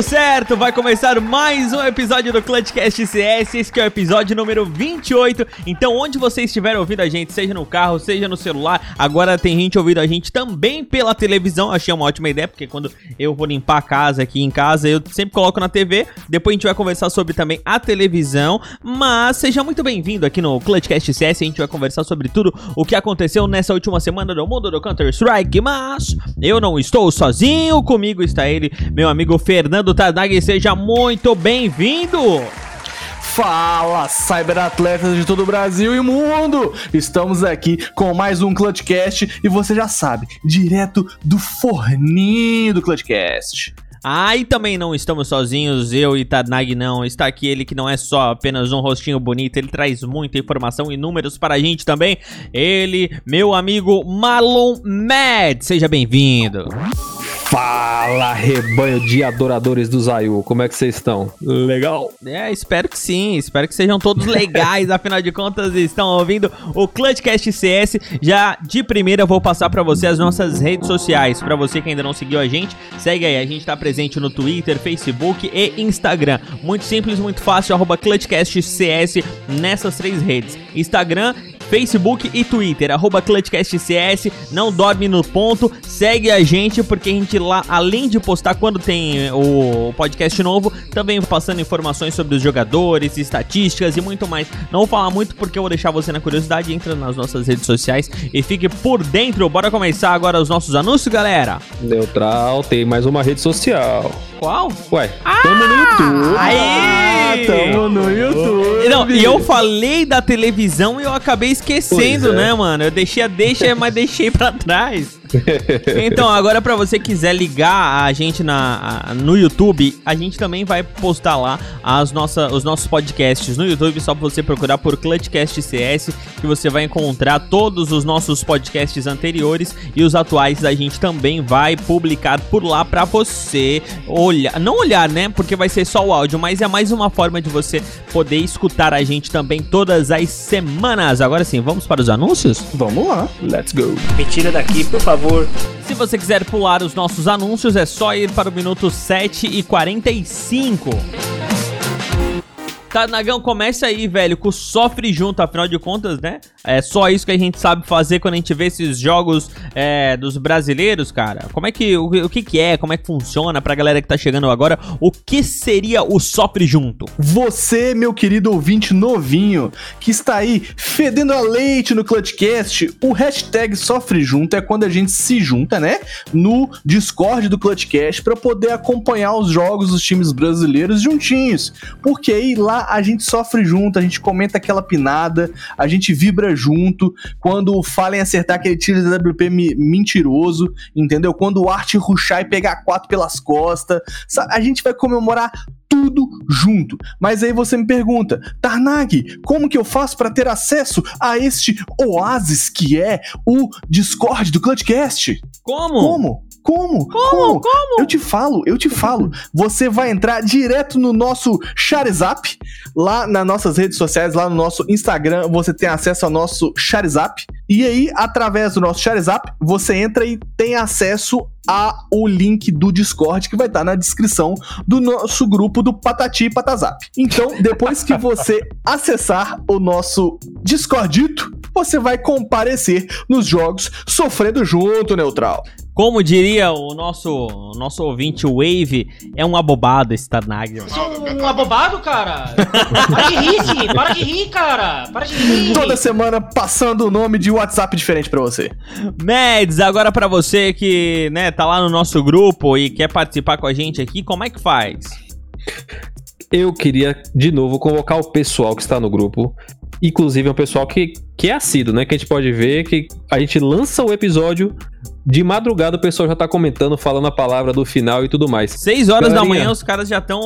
Tudo certo? Vai começar mais um episódio do Clutchcast CS, esse que é o episódio número 28. Então, onde você estiver ouvindo a gente, seja no carro, seja no celular, agora tem gente ouvindo a gente também pela televisão. Achei uma ótima ideia, porque quando eu vou limpar a casa aqui em casa, eu sempre coloco na TV. Depois a gente vai conversar sobre também a televisão. Mas seja muito bem-vindo aqui no Clutchcast CS. A gente vai conversar sobre tudo o que aconteceu nessa última semana no mundo do Counter-Strike. Mas eu não estou sozinho, comigo está ele, meu amigo Fernando Tarnag, seja muito bem-vindo! Fala, cyberatletas de todo o Brasil e mundo! Estamos aqui com mais um Clutchcast e você já sabe, direto do forninho do Clutchcast. Ah, e também não estamos sozinhos, eu e Tarnag não. Está aqui ele que não é só apenas um rostinho bonito, ele traz muita informação e números para a gente também. Ele, meu amigo Marlon Mad, seja bem-vindo. Fala, rebanho de adoradores do Zayu, como é que vocês estão? Legal? É, espero que sim, espero que sejam todos legais, afinal de contas estão ouvindo o Clutchcast CS. Já de primeira eu vou passar para você as nossas redes sociais, para você que ainda não seguiu a gente, segue aí, a gente tá presente no Twitter, Facebook e Instagram. Muito simples, muito fácil, arroba ClutchCastCS nessas três redes. Instagram, Facebook e Twitter, arroba ClutchCastCS, não dorme no ponto, segue a gente, porque a gente lá, além de postar quando tem o podcast novo, também passando informações sobre os jogadores, estatísticas e muito mais. Não vou falar muito porque eu vou deixar você na curiosidade, entra nas nossas redes sociais e fique por dentro. Bora começar agora os nossos anúncios, galera? Neutral, tem mais uma rede social. Qual? Ué, tamo no YouTube. Aí! Ah, tamo no YouTube! Não, e eu falei da televisão e eu acabei esquecendo, é. né, mano? Eu deixei a deixa, mas deixei pra trás. Então, agora pra você quiser ligar a gente na, a- no YouTube, a gente também vai postar lá as nossa, os nossos podcasts no YouTube, só pra você procurar por Clutchcast CS, que você vai encontrar todos os nossos podcasts anteriores e os atuais a gente também vai publicar por lá pra você olhar, não olhar, né, porque vai ser só o áudio, mas é mais uma forma de você poder escutar a gente também todas as semanas. Agora sim, vamos para os anúncios? Vamos lá. Let's go. Me tira daqui, por favor. Se você quiser pular os nossos anúncios, é só ir para o minuto 7 e 45. Tá, Nagão, começa aí, velho, com o Sofre Junto, afinal de contas, né? É só isso que a gente sabe fazer quando a gente vê esses jogos é, dos brasileiros, cara. Como é que, o, o que que é, como é que funciona pra galera que tá chegando agora, o que seria o Sofre Junto? Você, meu querido ouvinte novinho, que está aí fedendo a leite no Clutchcast, o hashtag Sofre Junto é quando a gente se junta, né? No Discord do Clutchcast para poder acompanhar os jogos dos times brasileiros juntinhos. Porque aí lá a gente sofre junto, a gente comenta aquela pinada, a gente vibra junto. Quando falem acertar aquele tiro de WP mentiroso, entendeu? Quando o Art ruxar e pegar quatro pelas costas, a gente vai comemorar tudo junto. Mas aí você me pergunta, Tarnag, como que eu faço para ter acesso a este oásis que é o Discord do Clutchcast? Como? Como? Como? Como? Como? Eu te falo, eu te falo. Você vai entrar direto no nosso Charizap, lá nas nossas redes sociais, lá no nosso Instagram, você tem acesso ao nosso Charizap. E aí, através do nosso Charizap, você entra e tem acesso ao link do Discord que vai estar na descrição do nosso grupo do Patati e Patazap. Então, depois que você acessar o nosso Discordito, você vai comparecer nos jogos sofrendo junto, neutral. Como diria o nosso, o nosso ouvinte Wave, é um abobado esse Tarnag. mano. Sou um abobado, cara. Para de rir, sim. Para de rir, cara. Para de rir. Toda semana passando o nome de WhatsApp diferente pra você. Mads, agora pra você que, né, tá lá no nosso grupo e quer participar com a gente aqui, como é que faz? Eu queria, de novo, convocar o pessoal que está no grupo. Inclusive, é um pessoal que, que é assíduo, né? Que a gente pode ver que a gente lança o episódio De madrugada o pessoal já tá comentando, falando a palavra do final e tudo mais. Seis horas da manhã os caras já estão.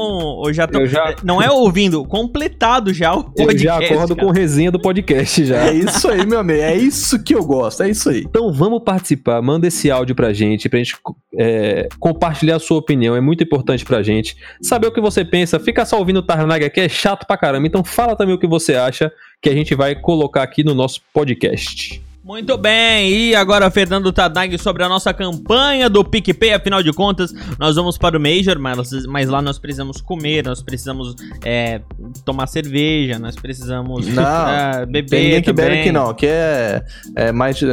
Já. Eu já- Não é ouvindo, completado já o Eu podcast. já acordo cara. com resenha do podcast já. É isso aí, meu amigo. É isso que eu gosto. É isso aí. Então vamos participar, manda esse áudio pra gente, pra gente é, compartilhar a sua opinião, é muito importante pra gente. Saber o que você pensa, fica só ouvindo o Tarnag aqui é chato pra caramba, então fala também o que você acha, que a gente vai colocar aqui no nosso podcast. Muito bem, e agora Fernando Tadag sobre a nossa campanha do PicPay, afinal de contas, nós vamos para o Major, mas, mas lá nós precisamos comer, nós precisamos é, tomar cerveja, nós precisamos Não, ah, beber Tem ninguém que bebe aqui não. Aqui é, é mais. é,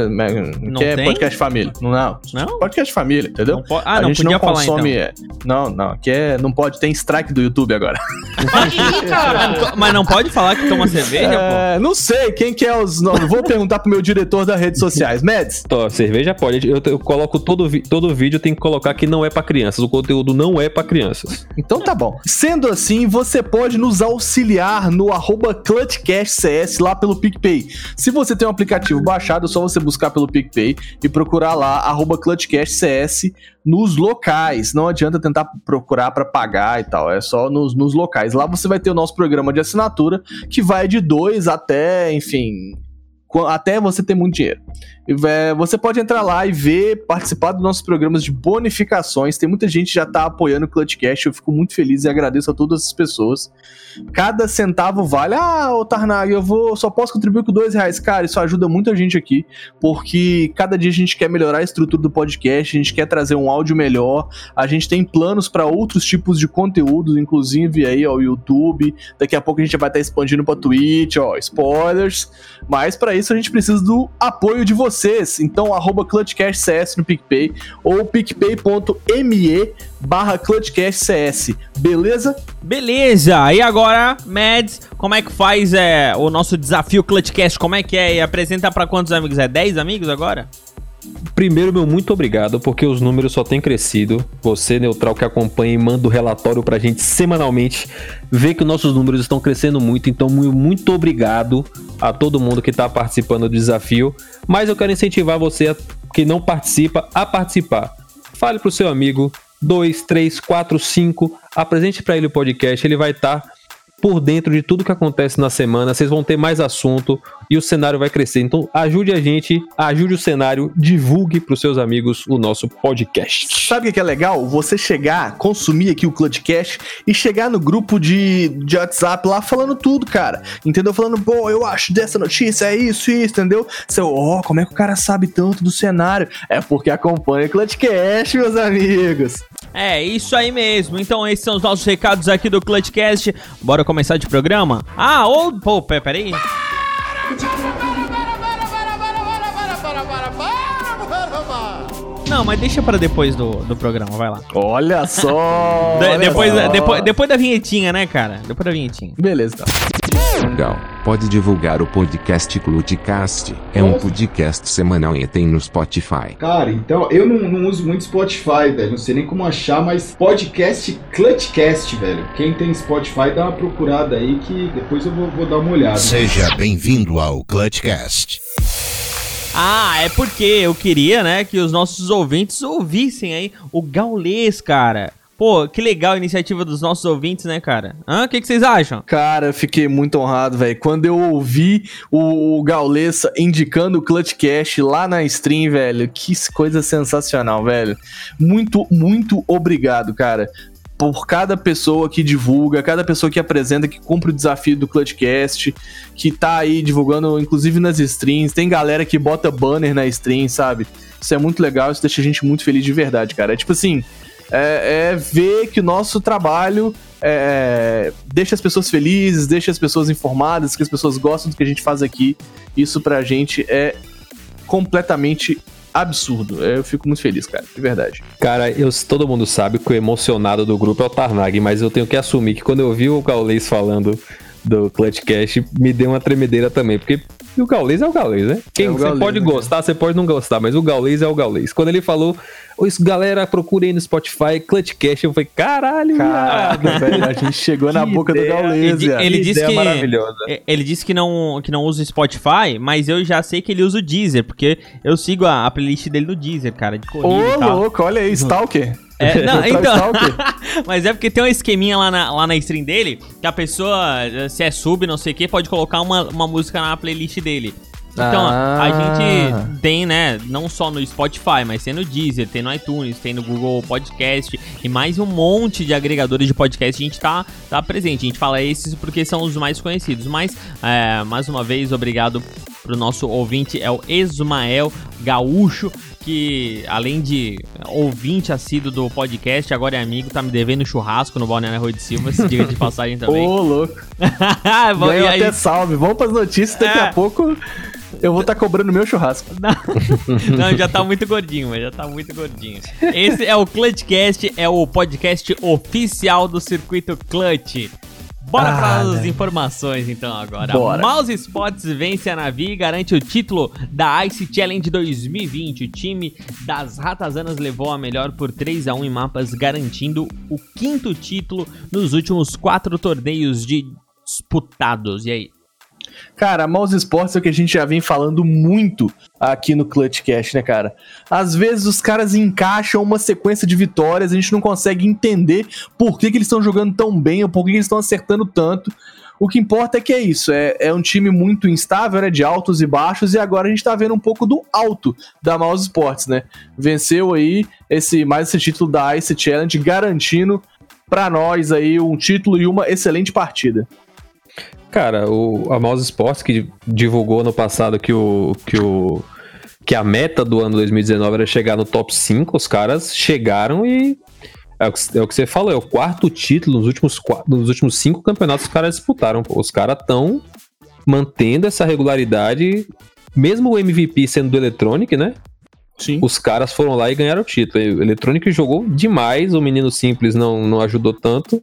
que é tem? podcast família. Não, não. Não? Podcast família, entendeu? Não Ah, a não, gente podia não falar consome. então. é, Não, não. Aqui é. Não pode. Tem strike do YouTube agora. Cara. Mas não pode falar que toma cerveja, pô? É, não sei quem que é os. Não, vou perguntar pro meu diretor das redes sociais. Meds, Então, cerveja pode, eu, eu coloco todo, todo vídeo, tem que colocar que não é pra crianças, o conteúdo não é pra crianças. Então tá bom. Sendo assim, você pode nos auxiliar no arroba ClutchCastCS lá pelo PicPay. Se você tem um aplicativo baixado, é só você buscar pelo PicPay e procurar lá arroba ClutchCastCS nos locais. Não adianta tentar procurar pra pagar e tal, é só nos, nos locais. Lá você vai ter o nosso programa de assinatura, que vai de 2 até, enfim, até você ter muito dinheiro. É, Você pode entrar lá e ver, participar dos nossos programas de bonificações. Tem muita gente que já tá apoiando o Clutchcast. Eu fico muito feliz e agradeço a todas as pessoas. Cada centavo vale. Ah, ô Tarnag, eu vou só posso contribuir com dois reais. Cara, isso ajuda muita gente aqui, porque cada dia a gente quer melhorar a estrutura do podcast, a gente quer trazer um áudio melhor, a gente tem planos para outros tipos de conteúdos, inclusive aí, o YouTube. Daqui a pouco a gente vai estar expandindo para Twitch, ó, spoilers. Mas para isso a gente precisa do apoio de vocês. Então, arroba no PicPay ou picpay.me barra. Beleza? Beleza, e agora, Mads, como é que faz é, o nosso desafio Clutchcast? Como é que é? E apresenta pra quantos amigos? É 10 amigos agora? Primeiro, meu muito obrigado, porque os números só têm crescido. Você, neutral, que acompanha e manda o relatório pra gente semanalmente, vê que nossos números estão crescendo muito. Então, mu- muito obrigado a todo mundo que está participando do desafio. Mas eu quero incentivar você que não participa a participar. Fale pro seu amigo, 2, 3, 4, 5, apresente pra ele o podcast, ele vai estar por dentro de tudo que acontece na semana, vocês vão ter mais assunto e o cenário vai crescer. Então ajude a gente, ajude o cenário, divulgue para os seus amigos o nosso podcast. Sabe o que é legal? Você chegar, consumir aqui o Clutchcast e chegar no grupo de, de WhatsApp lá falando tudo, cara. Entendeu? Falando, pô, eu acho dessa notícia, é isso, isso, entendeu? Seu, ó, como é que o cara sabe tanto do cenário? É porque acompanha o Clutchcast, meus amigos. É, isso aí mesmo. Então, esses são os nossos recados aqui do Clutchcast. Bora começar de programa? Ah, ou. Pô, pe- peraí. Yeah. Não, mas deixa pra depois do, do programa, vai lá. Olha só! De- olha depois, só. depois, depois da vinhetinha, né, cara? Depois da vinhetinha. Beleza, então. Gal, pode divulgar o podcast Clutcast. É um podcast semanal e tem no Spotify. Cara, então eu não, não uso muito Spotify, velho. Não sei nem como achar, mas podcast Clutchcast, velho. Quem tem Spotify, dá uma procurada aí que depois eu vou, vou dar uma olhada. Seja bem-vindo ao Clutchcast. Ah, é porque eu queria, né, que os nossos ouvintes ouvissem aí o Gaulês, cara. Pô, que legal a iniciativa dos nossos ouvintes, né, cara? O que, que vocês acham? Cara, eu fiquei muito honrado, velho. Quando eu ouvi o, o Gaulessa indicando o Clutchcast lá na stream, velho, que coisa sensacional, velho. Muito, muito obrigado, cara. Por cada pessoa que divulga, cada pessoa que apresenta, que cumpre o desafio do Clutchcast, que tá aí divulgando, inclusive nas streams. Tem galera que bota banner na stream, sabe? Isso é muito legal, isso deixa a gente muito feliz de verdade, cara. É tipo assim, é, é ver que o nosso trabalho é, deixa as pessoas felizes, deixa as pessoas informadas, que as pessoas gostam do que a gente faz aqui. Isso pra gente é completamente absurdo. Eu fico muito feliz, cara, de verdade. Cara, eu, todo mundo sabe que o emocionado do grupo é o Tarnag, mas eu tenho que assumir que quando eu vi o Gaulês falando do Clutchcast me deu uma tremedeira também, porque o Gaules é o Gaules, né? Quem, É o você Gaules, pode né, gostar, você pode não gostar, mas o Gaules é o Gaules. Quando ele falou, "Ô, isso, galera, procurem aí no Spotify, Clutchcast, eu falei, caralho, Caralho, viado." velho, a gente chegou na boca do ideia. Gaules, Ele- ele Que disse que- maravilhosa. É, Ele disse que não, que não usa o Spotify, mas eu já sei que ele usa o Deezer, porque eu sigo a, a playlist dele no Deezer, cara, de corrida Ô, e tal. louco, olha aí, Stalker. É, não, então, mas é porque tem um esqueminha lá na, lá na stream dele, que a pessoa, se é sub, não sei o que, pode colocar uma, uma música na playlist dele. Então, Ah. a gente tem, né, não só no Spotify, mas tem no Deezer, tem no iTunes, tem no Google Podcast e mais um monte de agregadores de podcast a gente tá, tá presente. A gente fala esses porque são os mais conhecidos. Mas, é, mais uma vez, obrigado pro nosso ouvinte, é o Esmael Gaúcho, que além de ouvinte assíduo do podcast, agora é amigo, tá me devendo churrasco no Balneário Rui de Silva, se diga de passagem também. Ô, louco. Bom, Ganhou até salve. Vamos pras notícias, daqui É. a pouco eu vou estar cobrando meu churrasco. Não, já tá muito gordinho, mas já tá muito gordinho. Esse é o Clutchcast, é o podcast oficial do circuito Clutch. Bora Ah, para as informações então agora. Bora. Mouse Sports vence a Navi e garante o título da Ice Challenge 2020. O time das Ratazanas levou a melhor por 3 a 1 em mapas, garantindo o quinto título nos últimos quatro torneios de disputados. E aí? Cara, Mouse Sports é o que a gente já vem falando muito aqui no Clutchcast, né, cara? Às vezes os caras encaixam uma sequência de vitórias, a gente não consegue entender por que, que eles estão jogando tão bem ou por que, que eles estão acertando tanto. O que importa é que é isso, é, é um time muito instável, né, de altos e baixos, e agora a gente tá vendo um pouco do alto da Mouse Sports, né? Venceu aí esse mais esse título da Ice Challenge, garantindo pra nós aí um título e uma excelente partida. Cara, o, a Mouse Sports que divulgou no passado que o, que o que a meta do ano 2019 era chegar no top 5, os caras chegaram e é o, que, é o que você falou, é o quarto título nos últimos, qua- nos últimos cinco campeonatos que os caras disputaram. pô. Os caras estão mantendo essa regularidade, mesmo o MVP sendo do Electronic, né? Sim. Os caras foram lá e ganharam o título. O Electronic jogou demais, o menino simples não, não ajudou tanto.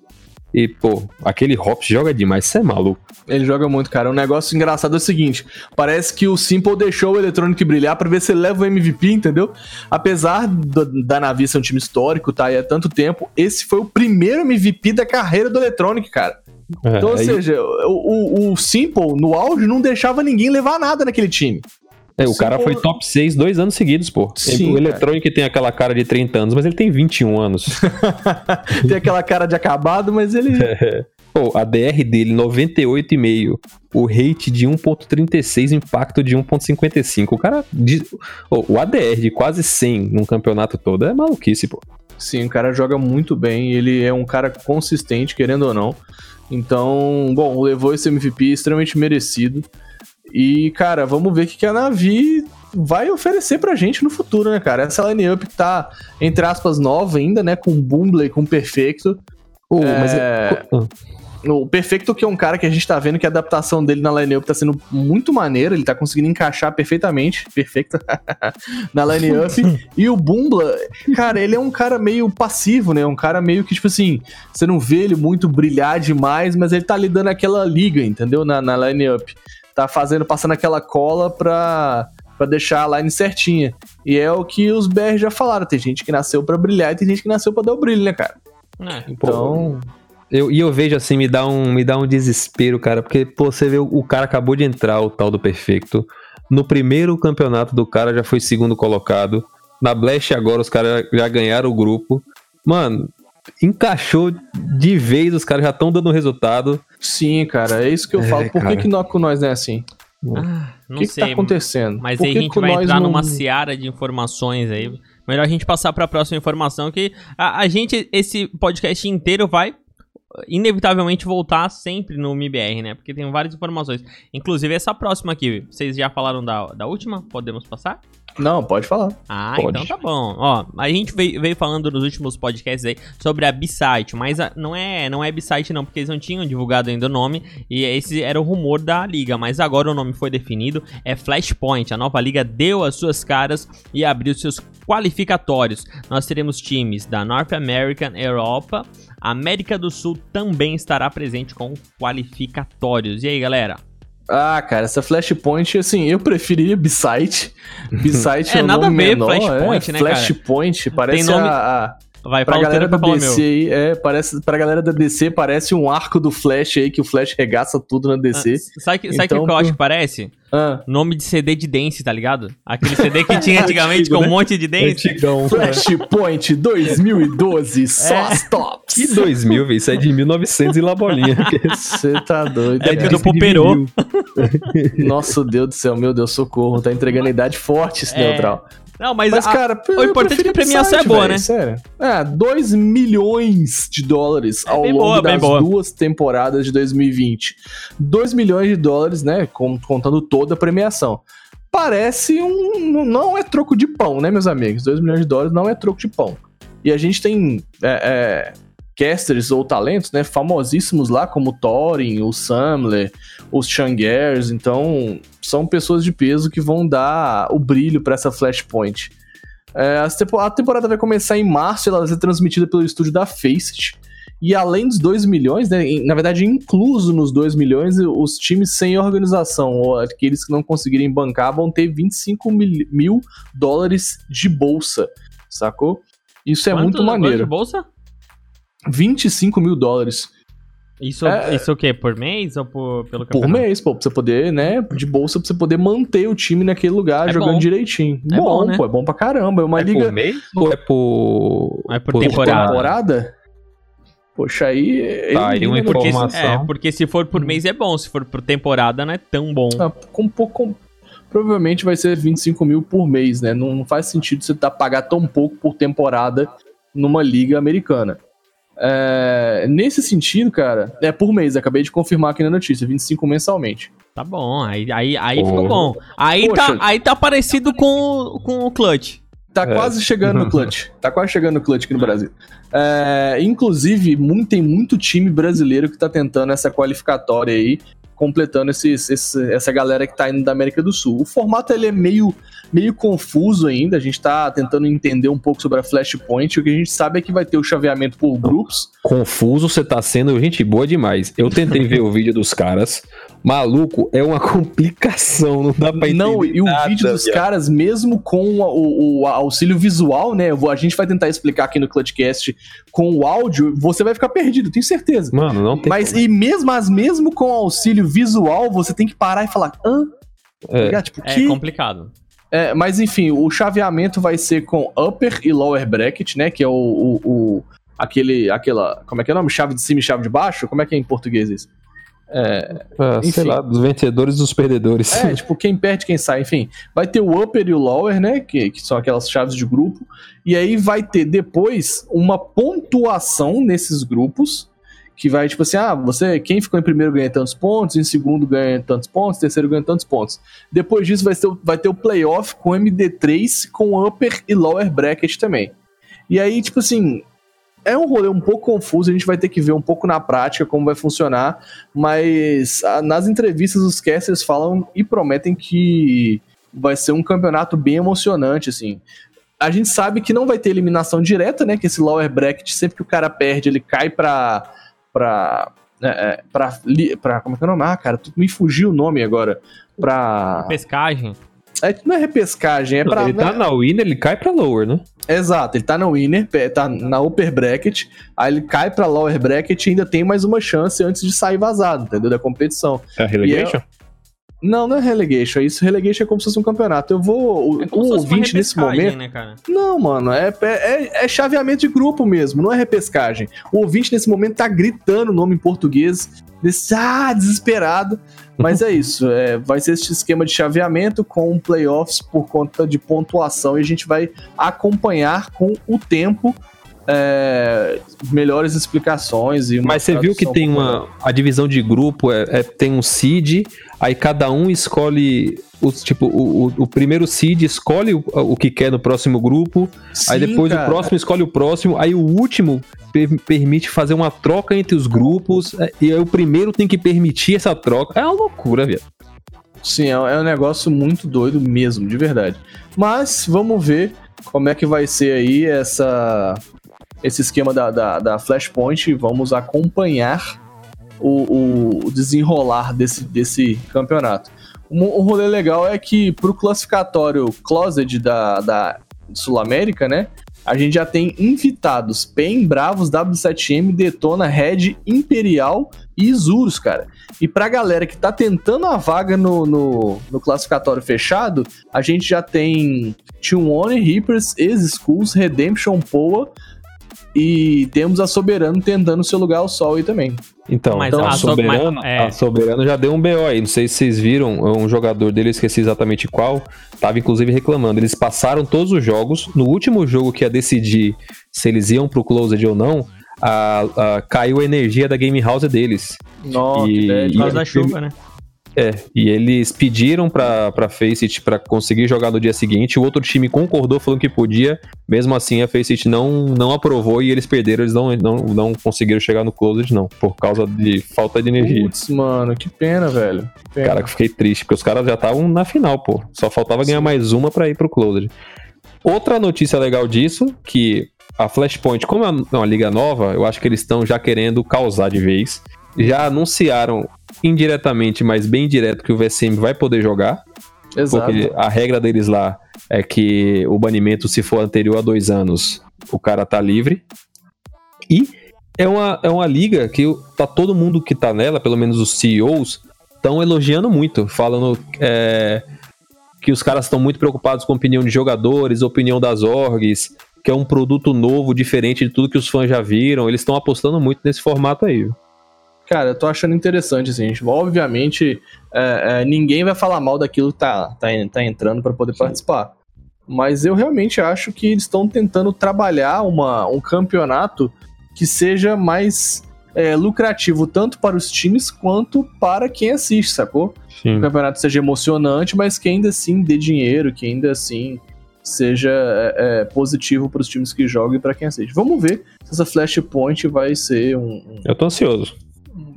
E, pô, aquele Hops joga demais, você é maluco. Ele joga muito, cara. Um negócio engraçado é o seguinte: parece que o Simple deixou o Electronic brilhar pra ver se ele leva o MVP, entendeu? Apesar do- da Navi ser um time histórico, tá aí há tanto tempo, esse foi o primeiro MVP da carreira do Electronic, cara. Então, ou É, aí- seja, o, o, o Simple, no auge, não deixava ninguém levar nada naquele time. É, o Se cara for- foi top 6 dois anos seguidos, pô. Sim, o Electronic tem aquela cara de 30 anos, mas ele tem 21 anos. Tem aquela cara de acabado, mas ele. pô, a DR dele, 98,5. O rate de 1.36, impacto de 1.55. O cara. de- o ADR de quase 100 num campeonato todo é maluquice, pô. Sim, o cara joga muito bem, ele é um cara consistente, querendo ou não. Então, bom, levou esse MVP extremamente merecido. E, cara, vamos ver o que a Navi vai oferecer pra gente no futuro, né, cara? Essa line-up tá, entre aspas, nova ainda, né? Com Bumble e com Perfecto. Pô, mas É, O Perfecto, que é um cara que a gente tá vendo que a adaptação dele na line-up tá sendo muito maneira, ele tá conseguindo encaixar perfeitamente, perfeito, na line-up. e o Bumbla, cara, ele é um cara meio passivo, né? Um cara meio que, tipo assim, você não vê ele muito brilhar demais, mas ele tá ali dando aquela liga, entendeu? Na, na line-up. Tá fazendo, passando aquela cola pra, pra deixar a line certinha. E é o que os BR já falaram, tem gente que nasceu pra brilhar e tem gente que nasceu pra dar o brilho, né, cara? É. Então... Eu, e eu vejo assim, me dá, um, me dá um desespero, cara, porque, pô, você vê o, o cara acabou de entrar, o tal do Perfeito. No primeiro campeonato do cara já foi segundo colocado. Na Blast agora os caras já ganharam o grupo. Mano, encaixou de vez, os caras já estão dando resultado. Sim, cara, é isso que eu É, falo. Por que, cara. que nó- com nós não é assim? Ah, O não que, que sei. tá acontecendo? Mas Por aí que a gente vai entrar não- numa seara de informações aí. Melhor a gente passar para a próxima informação que a, a gente, esse podcast inteiro vai inevitavelmente voltar sempre no MIBR, né? Porque tem várias informações. Inclusive essa próxima aqui, vocês já falaram da, da última? Podemos passar? Não, pode falar. Ah, Pode. então tá bom. Ó, a gente veio, veio falando nos últimos podcasts aí sobre a B-Site, mas a- não é, não é B-Site não, porque eles não tinham divulgado ainda o nome, e esse era o rumor da liga, mas agora o nome foi definido, é Flashpoint. A nova liga deu as suas caras e abriu seus qualificatórios. Nós teremos times da North American, Europa, América do Sul também estará presente com qualificatórios. E aí, galera? Ah, cara, essa Flashpoint, assim, eu preferiria B-Site. B-Site É, é, um nada a nome ver, menor, Flashpoint, é, né, cara? Flashpoint, parece nome- a, a- Vai, pra galera da o DC meu. aí, é, parece, pra galera da DC parece um arco do Flash aí, que o Flash regaça tudo na DC. Ah, sabe que- sabe Então, que eu acho pô. que parece? Ah, Nome de CD de dance, tá ligado? Aquele CD que tinha antigamente Antigo, com um né? monte de dance. Antigão. Flashpoint 2012, só É. as tops. Que 2000, velho? Isso é de 1900 e lá bolinha. Você tá doido. É cara. do Poperô. Nossa, Deus do céu, meu Deus, socorro. Tá entregando a idade forte esse É, neutral. Não, mas, Mas, a- cara, o importante é que a premiação é boa, né? Sério. É, 2 milhões de dólares É ao longo boa, das duas temporadas de 2020. 2 milhões de dólares, né? Contando toda a premiação. Parece um. Não é troco de pão, né, meus amigos? 2 milhões de dólares não é troco de pão. E a gente tem é, é, casters ou talentos, né? Famosíssimos lá, como o Thorin, o Samler, os Changers. Então, são pessoas de peso que vão dar o brilho pra essa Flashpoint. É, a temporada vai começar em março, ela vai ser transmitida pelo estúdio da Faceit. E além dos 2 milhões, né, na verdade, incluso nos 2 milhões, os times sem organização, ou aqueles que não conseguirem bancar, vão ter 25 mil, mil dólares de bolsa, sacou? Isso é Quanto- muito quanto de maneiro. bolsa? 25 mil dólares Isso, É- isso o quê? Por mês ou por, pelo por campeonato? mês, pô, pra você poder, né, de bolsa, pra você poder manter o time naquele lugar É jogando bom. direitinho. É bom, né? pô, é bom pra caramba. É uma É liga por mês ou é por... É por temporada. temporada. Poxa, aí. Tá, aí uma né, Porque, se- Informação. é, porque se for por mês é bom, se for por temporada não é tão bom. Ah, com pouco. provavelmente vai ser 25 mil por mês, né? Não, não faz sentido você tá, pagar tão pouco por temporada numa liga americana. É, nesse sentido, cara, é por mês, acabei de confirmar aqui na notícia, 25 mensalmente. Tá bom, aí, aí, aí Porra. ficou bom. Aí tá, Poxa. aí tá parecido com, com o Clutch. Tá É. quase chegando no clutch. Tá quase chegando no clutch aqui no Brasil. É, inclusive, muito- tem muito time brasileiro que tá tentando essa qualificatória aí, completando esses, esse- essa galera que tá indo da América do Sul. O formato ele é meio, meio confuso ainda, a gente tá tentando entender um pouco sobre a Flashpoint. O que a gente sabe é que vai ter o chaveamento por grupos. Confuso, você tá sendo gente boa demais. Eu tentei ver o vídeo dos caras. Maluco, é uma complicação, não dá pra entender Não, e o nada, vídeo dos caras, mesmo com o, o auxílio visual, né? A gente vai tentar explicar aqui no Clutchcast com o áudio, você vai ficar perdido, tenho certeza. Mano, não tem Mas como. e mesmo, mas mesmo com auxílio visual, você tem que parar e falar, hã? Tá É. ligado? Tipo, É que... complicado. É, mas enfim, o chaveamento vai ser com upper e lower bracket, né? Que é o, o, o- aquele, aquela, como é que é o nome? Chave de cima e chave de baixo? Como é que é em português isso? Ah, sei lá, dos vencedores e dos perdedores. É, tipo, quem perde, quem sai, enfim. Vai ter o upper e o lower, né? Que, que são aquelas chaves de grupo. E aí vai ter depois uma pontuação nesses grupos. Que vai, tipo assim, ah, você, quem ficou em primeiro ganha tantos pontos, em segundo ganha tantos pontos, terceiro ganha tantos pontos. Depois disso vai ter, vai ter o playoff com MD3, com upper e lower bracket também. E aí, tipo assim, é um rolê um pouco confuso, a gente vai ter que ver um pouco na prática como vai funcionar, mas ah, nas entrevistas os casters falam e prometem que vai ser um campeonato bem emocionante, assim. A gente sabe que não vai ter eliminação direta, né? Que esse lower bracket, sempre que o cara perde, ele cai pra. Pra. É, é, pra, pra como é que é o nome? Ah, cara, tu me fugiu o nome agora. Pra. Pescagem. É, não é repescagem, é pra. ele tá na winner, ele cai pra lower, né? Exato, ele tá na winner, tá na upper bracket, aí ele cai pra lower bracket e ainda tem mais uma chance antes de sair vazado, entendeu? Da competição. É a relegation? Não, não é relegation, isso relegation é como se fosse um campeonato. Eu vou. O, É o ouvinte nesse momento. né, cara? Não, mano, é, é, é chaveamento de grupo mesmo, não é repescagem. O ouvinte nesse momento tá gritando o nome em português, desse, ah, desesperado. Mas é isso, é, vai ser esse esquema de chaveamento com playoffs por conta de pontuação e a gente vai acompanhar com o tempo é, melhores explicações. E Mas você viu que tem um uma. A divisão de grupo é, é- tem um seed, aí cada um escolhe. Os, tipo, o, o, o primeiro seed escolhe o, o que quer no próximo grupo, aí Sim, depois cara. o próximo escolhe o próximo, aí o último per- permite fazer uma troca entre os grupos, é, e aí o primeiro tem que permitir essa troca. É uma loucura, velho. Sim, é, é um negócio muito doido mesmo, de verdade. Mas vamos ver como é que vai ser aí essa esse esquema da, da, da Flashpoint e vamos acompanhar o, o desenrolar desse, desse campeonato. Um, um rolê legal é que pro classificatório Closet da, da Sul-América, né? A gente já tem invitados PEN, Bravos, W7M, Detona, Red, Imperial e Isurus, cara. E pra galera que tá tentando a vaga no, no, no classificatório fechado, a gente já tem T1 Reapers, Ex-Schools, Redemption, Poa, e temos a Soberano tentando seu lugar ao sol aí também. Então, Mas então a a, So- Soberano, mas- é. a Soberano já deu um BO aí. Não sei se vocês viram, um jogador dele, eu esqueci exatamente qual, tava inclusive reclamando. Eles passaram todos os jogos. No último jogo que ia decidir se eles iam pro Closed ou não, a- a- caiu a energia da Game House deles. Nossa, E- Por causa da chuva, né? É, e eles pediram pra, pra Faceit pra conseguir jogar no dia seguinte. O outro time concordou, falando que podia. Mesmo assim, a Faceit não, não aprovou e eles perderam. Eles não, não, não conseguiram chegar no Closed, não, por causa de falta de energia. Putz, mano, que pena, velho. Que pena. Cara, que eu fiquei triste, porque os caras já estavam na final, pô. Só faltava ganhar mais uma pra ir pro Closed. Outra notícia legal disso, que a Flashpoint, como é uma liga nova, eu acho que eles estão já querendo causar de vez. Já anunciaram indiretamente, mas bem direto, que o VSM vai poder jogar. Exato. Porque a regra deles lá é que o banimento, se for anterior a dois anos, o cara tá livre. E é uma, é uma liga que tá todo mundo que tá nela, pelo menos os CEOs, estão elogiando muito, falando é, que os caras estão muito preocupados com a opinião de jogadores, opinião das orgs, que é um produto novo, diferente de tudo que os fãs já viram. Eles estão apostando muito nesse formato aí. Cara, eu tô achando interessante, assim, gente. Obviamente, é, é, ninguém vai falar mal daquilo que tá, tá, tá entrando pra poder participar. Mas eu realmente acho que eles estão tentando trabalhar uma, um campeonato que seja mais é, lucrativo tanto para os times quanto para quem assiste, sacou? Que o campeonato seja emocionante, mas que ainda assim dê dinheiro, que ainda assim seja é, é, positivo para os times que jogam e para quem assiste. Vamos ver se essa Flashpoint vai ser um, um Eu tô ansioso.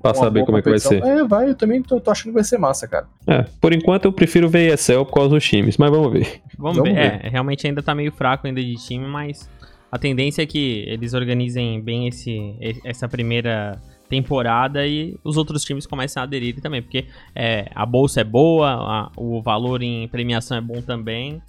Pra uma saber boa como é que vai competição. É, vai, eu também tô, tô achando que vai ser massa, cara. É, por enquanto eu prefiro ver ESL por causa dos times, mas vamos ver. Vamos, Vamos ver. É, realmente ainda tá meio fraco ainda de time, mas a tendência é que eles organizem bem esse, essa primeira temporada e os outros times comecem a aderir também, porque é, a bolsa é boa, a- o valor em premiação é bom também.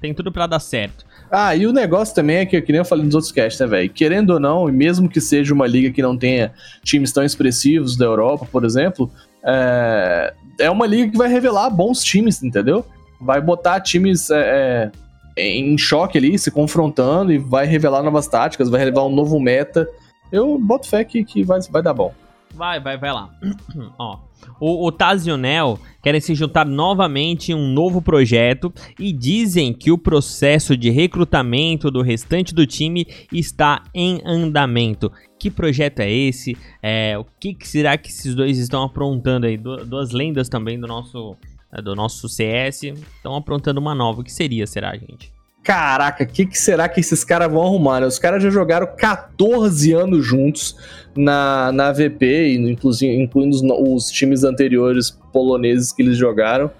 Tem tudo pra dar certo. Ah, e o negócio também é que, que nem eu falei nos outros casts, né, velho? Querendo ou não, e mesmo que seja uma liga que não tenha times tão expressivos da Europa, por exemplo, é, é uma liga que vai revelar bons times, entendeu? Vai botar times é, é, em choque ali, se confrontando, e vai revelar novas táticas, vai revelar um novo meta. Eu boto fé que, que vai, vai dar bom. Vai, vai, vai lá. Ó, o, o Taz e o Nel querem se juntar novamente em um novo projeto e dizem que o processo de recrutamento do restante do time está em andamento. Que projeto é esse? É, o que, que será que esses dois estão aprontando aí? Du- duas lendas também do nosso, é, do nosso CS estão aprontando uma nova. O que seria, será, gente? Caraca, o que, que será que esses caras vão arrumar? né? Os caras já jogaram 14 anos juntos na, na VP, inclusive, incluindo os, os times anteriores poloneses que eles jogaram.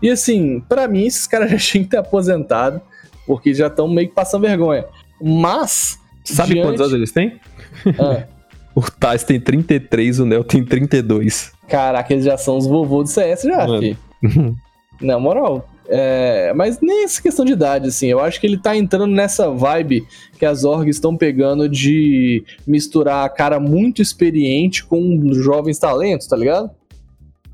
E assim, pra mim, esses caras já tinham que ter aposentado, porque já estão meio que passando vergonha. Mas. Sabe diante- quantos anos eles têm? Ah, O Tais tem 33, o Nel tem 32. caraca, eles já são os vovôs do CS já, Mano. fi. Na moral. É, mas nem essa questão de idade, assim. Eu acho que ele tá entrando nessa vibe que as orgs estão pegando de misturar a cara muito experiente com jovens talentos, tá ligado?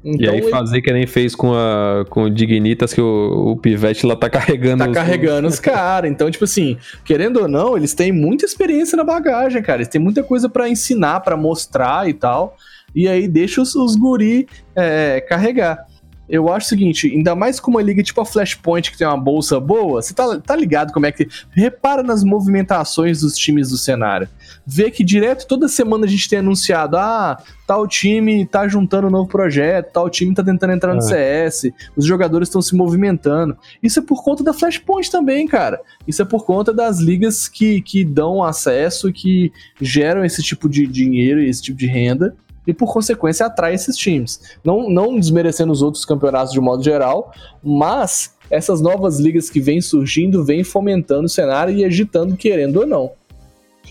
e aí ele fazer que nem fez com, a, com o Dignitas, que o, o Pivete lá tá carregando. tá os- carregando os caras. Então, tipo assim, querendo ou não, eles têm muita experiência na bagagem, cara. Eles têm muita coisa pra ensinar, pra mostrar e tal. E aí deixa os, os guri é, carregar. Eu acho o seguinte, ainda mais com uma liga tipo a Flashpoint, que tem uma bolsa boa, você tá, tá ligado como é que. Repara nas movimentações dos times do cenário. Vê que direto toda semana a gente tem anunciado: ah, tal time tá juntando um novo projeto, tal time tá tentando entrar no É. CS, os jogadores estão se movimentando. Isso é por conta da Flashpoint também, cara. Isso é por conta das ligas que, que dão acesso, que geram esse tipo de dinheiro e esse tipo de renda. E por consequência atrai esses times. Não, não desmerecendo os outros campeonatos de modo geral, mas essas novas ligas que vêm surgindo vêm fomentando o cenário e agitando, querendo ou não.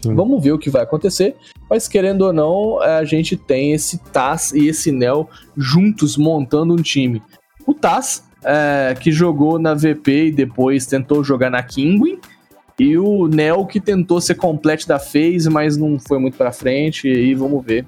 Sim. Vamos ver o que vai acontecer. Mas querendo ou não, a gente tem esse Taz e esse Nel juntos montando um time. O Taz, é, que jogou na VP e depois tentou jogar na Kingwin. E o Nel que tentou ser complete da FaZe, mas não foi muito pra frente. E aí vamos ver.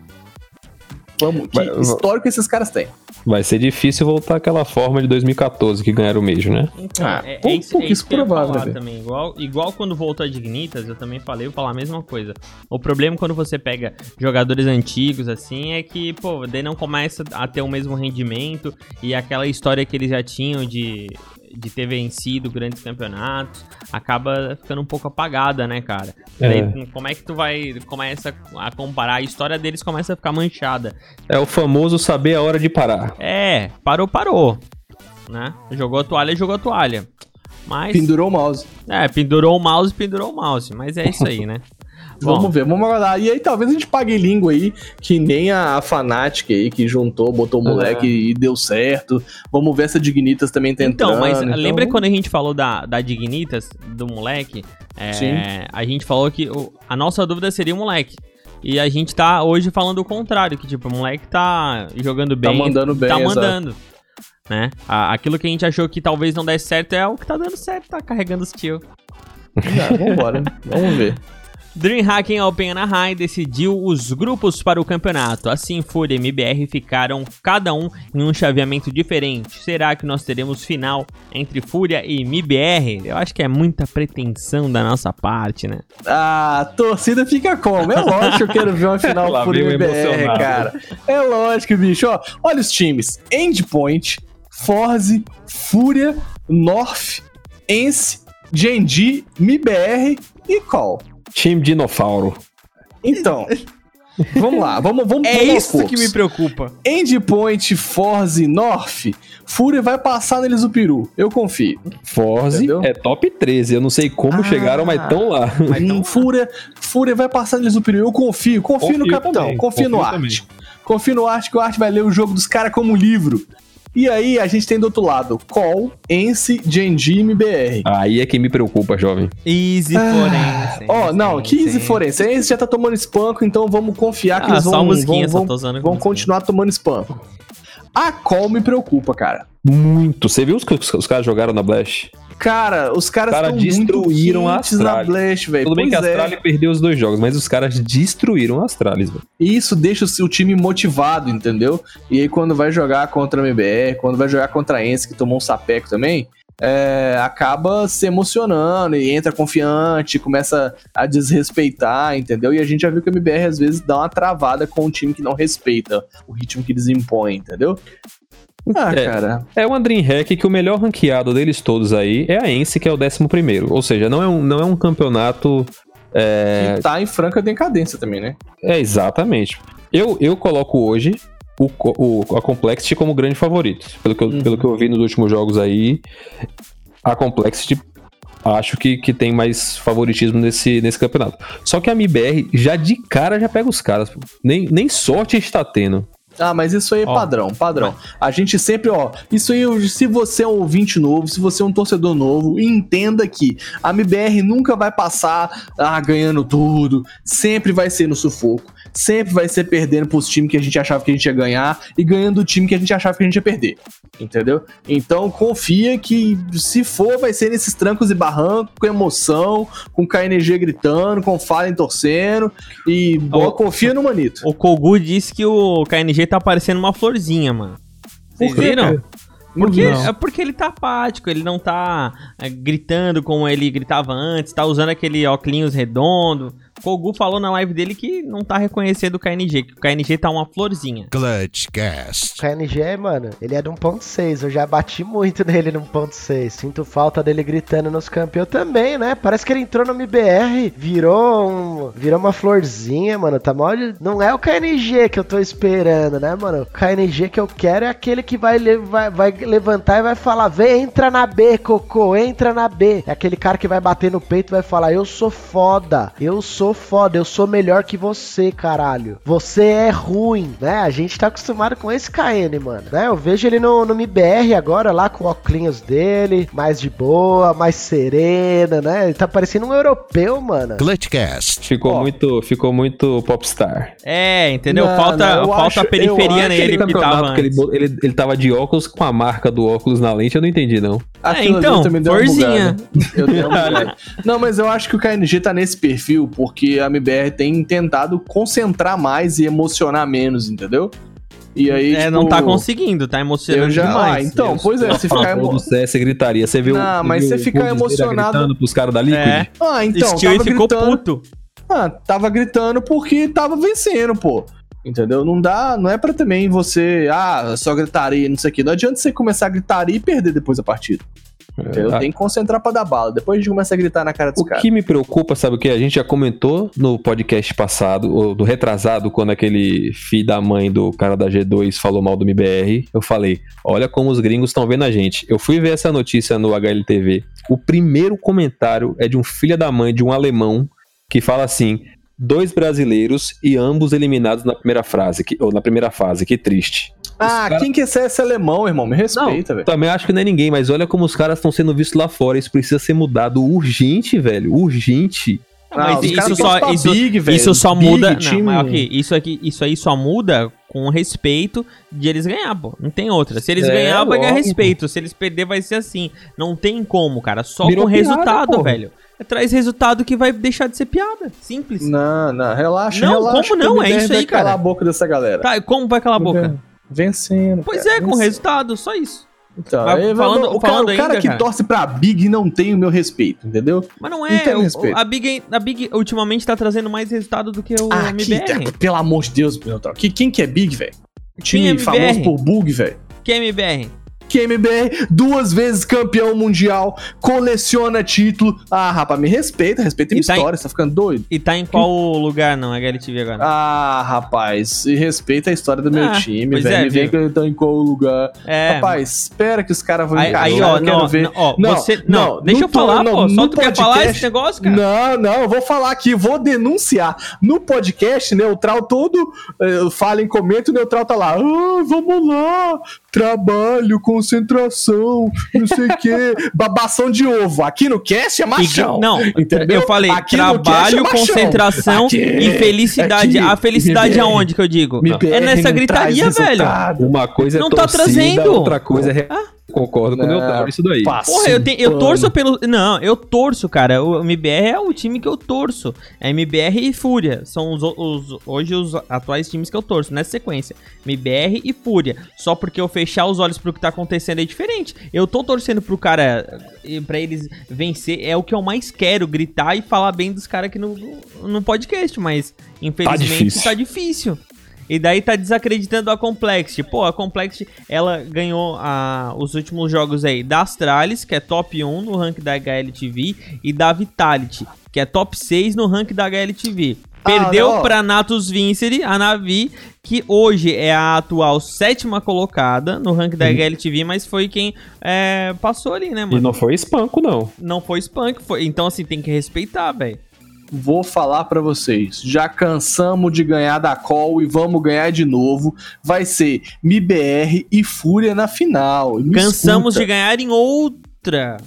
Vamos, que Vai- histórico esses caras têm. Vai ser difícil voltar àquela forma de 2014 que ganharam o Major, né? Então, Ah, é, é isso, é isso que eu ia provável, falar também. Igual, igual quando voltou a Dignitas, eu também falei, eu vou falar a mesma coisa. O problema quando você pega jogadores antigos, assim, é que, pô, daí não começa a ter o mesmo rendimento e aquela história que eles já tinham de, de ter vencido grandes campeonatos acaba ficando um pouco apagada, né, cara? É. Daí, como é que tu vai começa a comparar? A história deles começa a ficar manchada. É o famoso saber a hora de parar. É, parou, parou. Né? Jogou a toalha, jogou a toalha. Mas. Pendurou o mouse. É, pendurou o mouse, pendurou o mouse. Mas é isso aí, né? Bom, Vamos ver, vamos aguardar. E aí talvez a gente pague língua aí, que nem a, a Fnatic aí, que juntou, botou o moleque e deu certo. Vamos ver se a Dignitas também tá Então, entrando. mas então- lembra quando a gente falou da, da Dignitas, do moleque? É, Sim. A gente falou que o- a nossa dúvida seria o moleque. E a gente tá hoje falando o contrário, que tipo, o moleque tá jogando Tá bem. mandando bem, Tá exato. mandando. Né? Aquilo que a gente achou que talvez não desse certo é o que tá dando certo, tá carregando os tio. Ah, vambora, né? vamos ver. Dreamhack em Open Anaheim decidiu os grupos para o campeonato. Assim, Fúria e MBR ficaram cada um em um chaveamento diferente. Será que nós teremos final entre Fúria e MBR? Eu acho que é muita pretensão da nossa parte, né? A torcida fica como? É lógico que eu quero ver uma final vem o MBR, emocionado. cara. É lógico, bicho. Ó, olha os times: Endpoint, Forze, Fúria, North, Ence, Genji, MBR e Call. Time Dinofauro. Então, vamos lá, vamos, vamos É vamos isso que me preocupa. Endpoint, Forze, North, Fúria vai passar neles o peru. Eu confio. Forze Entendeu? é top 13. Eu não sei como Ah. chegaram, mas estão lá. Fúria, Fúria vai passar neles o peru. Eu confio. Confio, no Confio capitão. também, confio, no confio Arte. Confio no Arte que o Arte vai ler o jogo dos caras como um livro. E aí a gente tem do outro lado Call, Ence, Genji e MBR. Aí é que me preocupa, jovem. Easy forense. Ó, não, que easy forense. Ence já tá tomando espanco, então vamos confiar que Ah, eles vão, vão, vão, vão musiquinha. continuar tomando espanco. A Call me preocupa, cara. Muito. Você viu os que os, os caras jogaram na Blast? Cara, os caras Cara, destruíram a Astralis. Blast, velho. Tudo bem que a Pois é. Astralis perdeu os dois jogos, mas os caras destruíram a Astralis, velho. E isso deixa o seu time motivado, entendeu? E aí quando vai jogar contra a MBR, quando vai jogar contra a Ence, que tomou um sapeco também, é, acaba se emocionando e entra confiante, começa a desrespeitar, entendeu? E a gente já viu que a MBR às vezes dá uma travada com um time que não respeita o ritmo que eles impõem, entendeu? Ah, É. cara. É uma Dreamhack que o melhor ranqueado deles todos aí é a Ence, que é o 11 primeiro. Ou seja, não é um, não é um campeonato... É, Que tá em franca decadência também, né? é exatamente. Eu, eu coloco hoje o, o- a Complexity como grande favorito. Pelo que, eu, Uhum. pelo que eu vi nos últimos jogos aí, a Complexity acho que, que tem mais favoritismo nesse, nesse campeonato. Só que a MBR já de cara já pega os caras. Nem, nem sorte está tendo. Ah, mas isso aí é Ó, padrão, padrão. A gente sempre, ó, isso aí, se você é um ouvinte novo, se você é um torcedor novo, entenda que a MBR nunca vai passar ah, ganhando tudo, sempre vai ser no sufoco, sempre vai ser perdendo pros times que a gente achava que a gente ia ganhar e ganhando o time que a gente achava que a gente ia perder. Entendeu? Então confia que se for, vai ser nesses trancos e barrancos, com emoção, com KNG gritando, com Fallen torcendo. E boa, confia no Manito. O Kogu disse que o KNG tá parecendo uma florzinha, mano. Vocês Por quê, viram? Porque, Não. é porque ele tá apático, ele não tá é, gritando como ele gritava antes, tá usando aquele óculos redondo. Kogu falou na live dele que não tá reconhecendo o KNG, que o KNG tá uma florzinha. Clutchcast. O KNG, mano, ele é de 1.6. Eu já bati muito nele no 1.6. Sinto falta dele gritando nos campeões também, né? Parece que ele entrou no MBR, virou um, virou uma florzinha, mano. Tá mal de... Não é o KNG que eu tô esperando, né, mano? O KNG que eu quero é aquele que vai, le- vai, vai levantar e vai falar: vem, entra na B, cocô, entra na B. É aquele cara que vai bater no peito e vai falar: eu sou foda, eu sou sou foda, eu sou melhor que você, caralho. Você é ruim, né? A gente tá acostumado com esse KN, mano. Né? Eu vejo ele no, no MBR agora, lá com óculos dele, mais de boa, mais serena, né? Ele tá parecendo um europeu, mano. Clutchcast. Ficou muito, ficou muito popstar. É, entendeu? Não, falta não, falta acho- a periferia nele que tava que ele, ele, ele tava de óculos com a marca do óculos na lente, eu não entendi, não. Ali então, bugada. Não, mas eu acho que o KNG tá nesse perfil porque a MBR tem tentado concentrar mais e emocionar menos, entendeu? E aí, É, tipo, não tá conseguindo, tá emocionando Eu já, ah, demais. então, pois é, você Ficar ficar do emo... CS gritaria. Você viu Não, mas viu você o fica Goldstein emocionado- gritando pros caras da Liquid? É. Ah, então, Steel tava ficou gritando, puto. Ah, tava gritando porque tava vencendo, pô. Entendeu? Não dá, não é pra também você, ah, só gritaria, não sei o quê. Não adianta você começar a gritaria e perder depois a partida. Entendeu? Ah, Tem que concentrar pra dar bala. Depois a gente começa a gritar na cara dos O caras. que me preocupa, sabe o que? A gente já comentou no podcast passado, ou do retrasado, quando aquele filho da mãe do cara da G2 falou mal do MBR. Eu falei: olha como os gringos estão vendo a gente. Eu fui ver essa notícia no HLTV. O primeiro comentário é de um filho da mãe de um alemão que fala assim: dois brasileiros e ambos eliminados na primeira frase, que, ou na primeira fase, que triste. Ah, cara- quem que é esse alemão, irmão? Me respeita, velho. Também acho que não é ninguém, mas olha como os caras estão sendo vistos lá fora. Isso precisa ser mudado urgente, velho. Urgente. Mas os isso só- isso- Big, velho. Isso só Big, muda. time- Não, mas ok, isso aqui, isso aí só muda com o respeito de eles ganhar, pô. Não tem outra. Se eles É, ganhar, vai ganhar respeito. Se eles perder, vai ser assim. Não tem como, cara. Só Virou com piada, resultado, porra. velho. Traz resultado que vai deixar de ser piada. Simples. Não, não, relaxa, Não, relaxa. como não? É isso vai aí, calar cara. a boca dessa galera. Tá, como vai calar a boca? Vencendo. Pois cara, é, com vencendo. resultado, só isso. Então, Mas aí, falando- o cara, o cara ainda, que cara. torce pra Big não tem o meu respeito, entendeu? Mas não Não é. tem o- a, Big, a Big ultimamente tá trazendo mais resultado do que o Ah, que, MBR. pelo amor de Deus, Neutral. Que, quem que é Big, velho? Time Quem é famoso por bug, velho. Que é MBR? Que MBR, duas vezes campeão mundial, coleciona título. Ah, rapaz, me respeita, respeita minha E tá em- história, você tá ficando doido? E tá em qual lugar, não? HLTV agora? Ah, rapaz, e respeita a história do meu Ah, time, velho. é, me viu? que eu tô em qual lugar. é. Rapaz, espera que os caras vão Aí, encaixar, aí, ó, eu quero não, ver. não, ó, Não, você, não, não, deixa eu falar, to- pô, não, só tu quer falar podcast- esse negócio, cara? Não, não, eu vou falar aqui, vou denunciar. No podcast, Neutral todo eh, fala em comenta, o Neutral tá lá. Ah, vamos lá, trabalho, concentração, não sei o quê. Babação de ovo. Aqui no cast é machão. E- não, entendeu? eu falei Aqui cast trabalho, é concentração Aqui, e felicidade. aqui, a felicidade aonde que eu digo? me É nessa não gritaria, velho. Uma coisa Não é tá torcida, trazendo. outra coisa é... Ah. Concordo com o Não, Neutral, isso daí. passa Porra, eu, tenho, eu torço pelo. Não, eu torço, cara. O MBR é o time que eu torço. É MBR e Fúria. São os, os- hoje os atuais times que eu torço, nessa sequência. MBR e Fúria. Só porque eu fechar os olhos pro que tá acontecendo é diferente. Eu tô torcendo pro cara. Pra eles vencer. É o que eu mais quero, gritar e falar bem dos caras aqui no, no podcast. Mas, infelizmente, difícil. tá difícil. E daí tá desacreditando a Complexity. Pô, a Complexity, ela ganhou a, os últimos jogos aí da Astralis, que é top 1 no rank da HLTV, e da Vitality, que é top 6 no rank da HLTV. Ah, Perdeu ó. pra Natus Vincere, a Navi, que hoje é a atual sétima colocada no rank da HLTV, mas foi quem é, passou ali, né, E mano? não foi espanco, não. Não foi Spunk, foi. Então, assim, tem que respeitar, velho. Vou falar pra vocês. Já cansamos de ganhar da Call e vamos ganhar de novo. Vai ser MIBR e Fúria na final. Me Cansamos de escuta. ganhar em outra.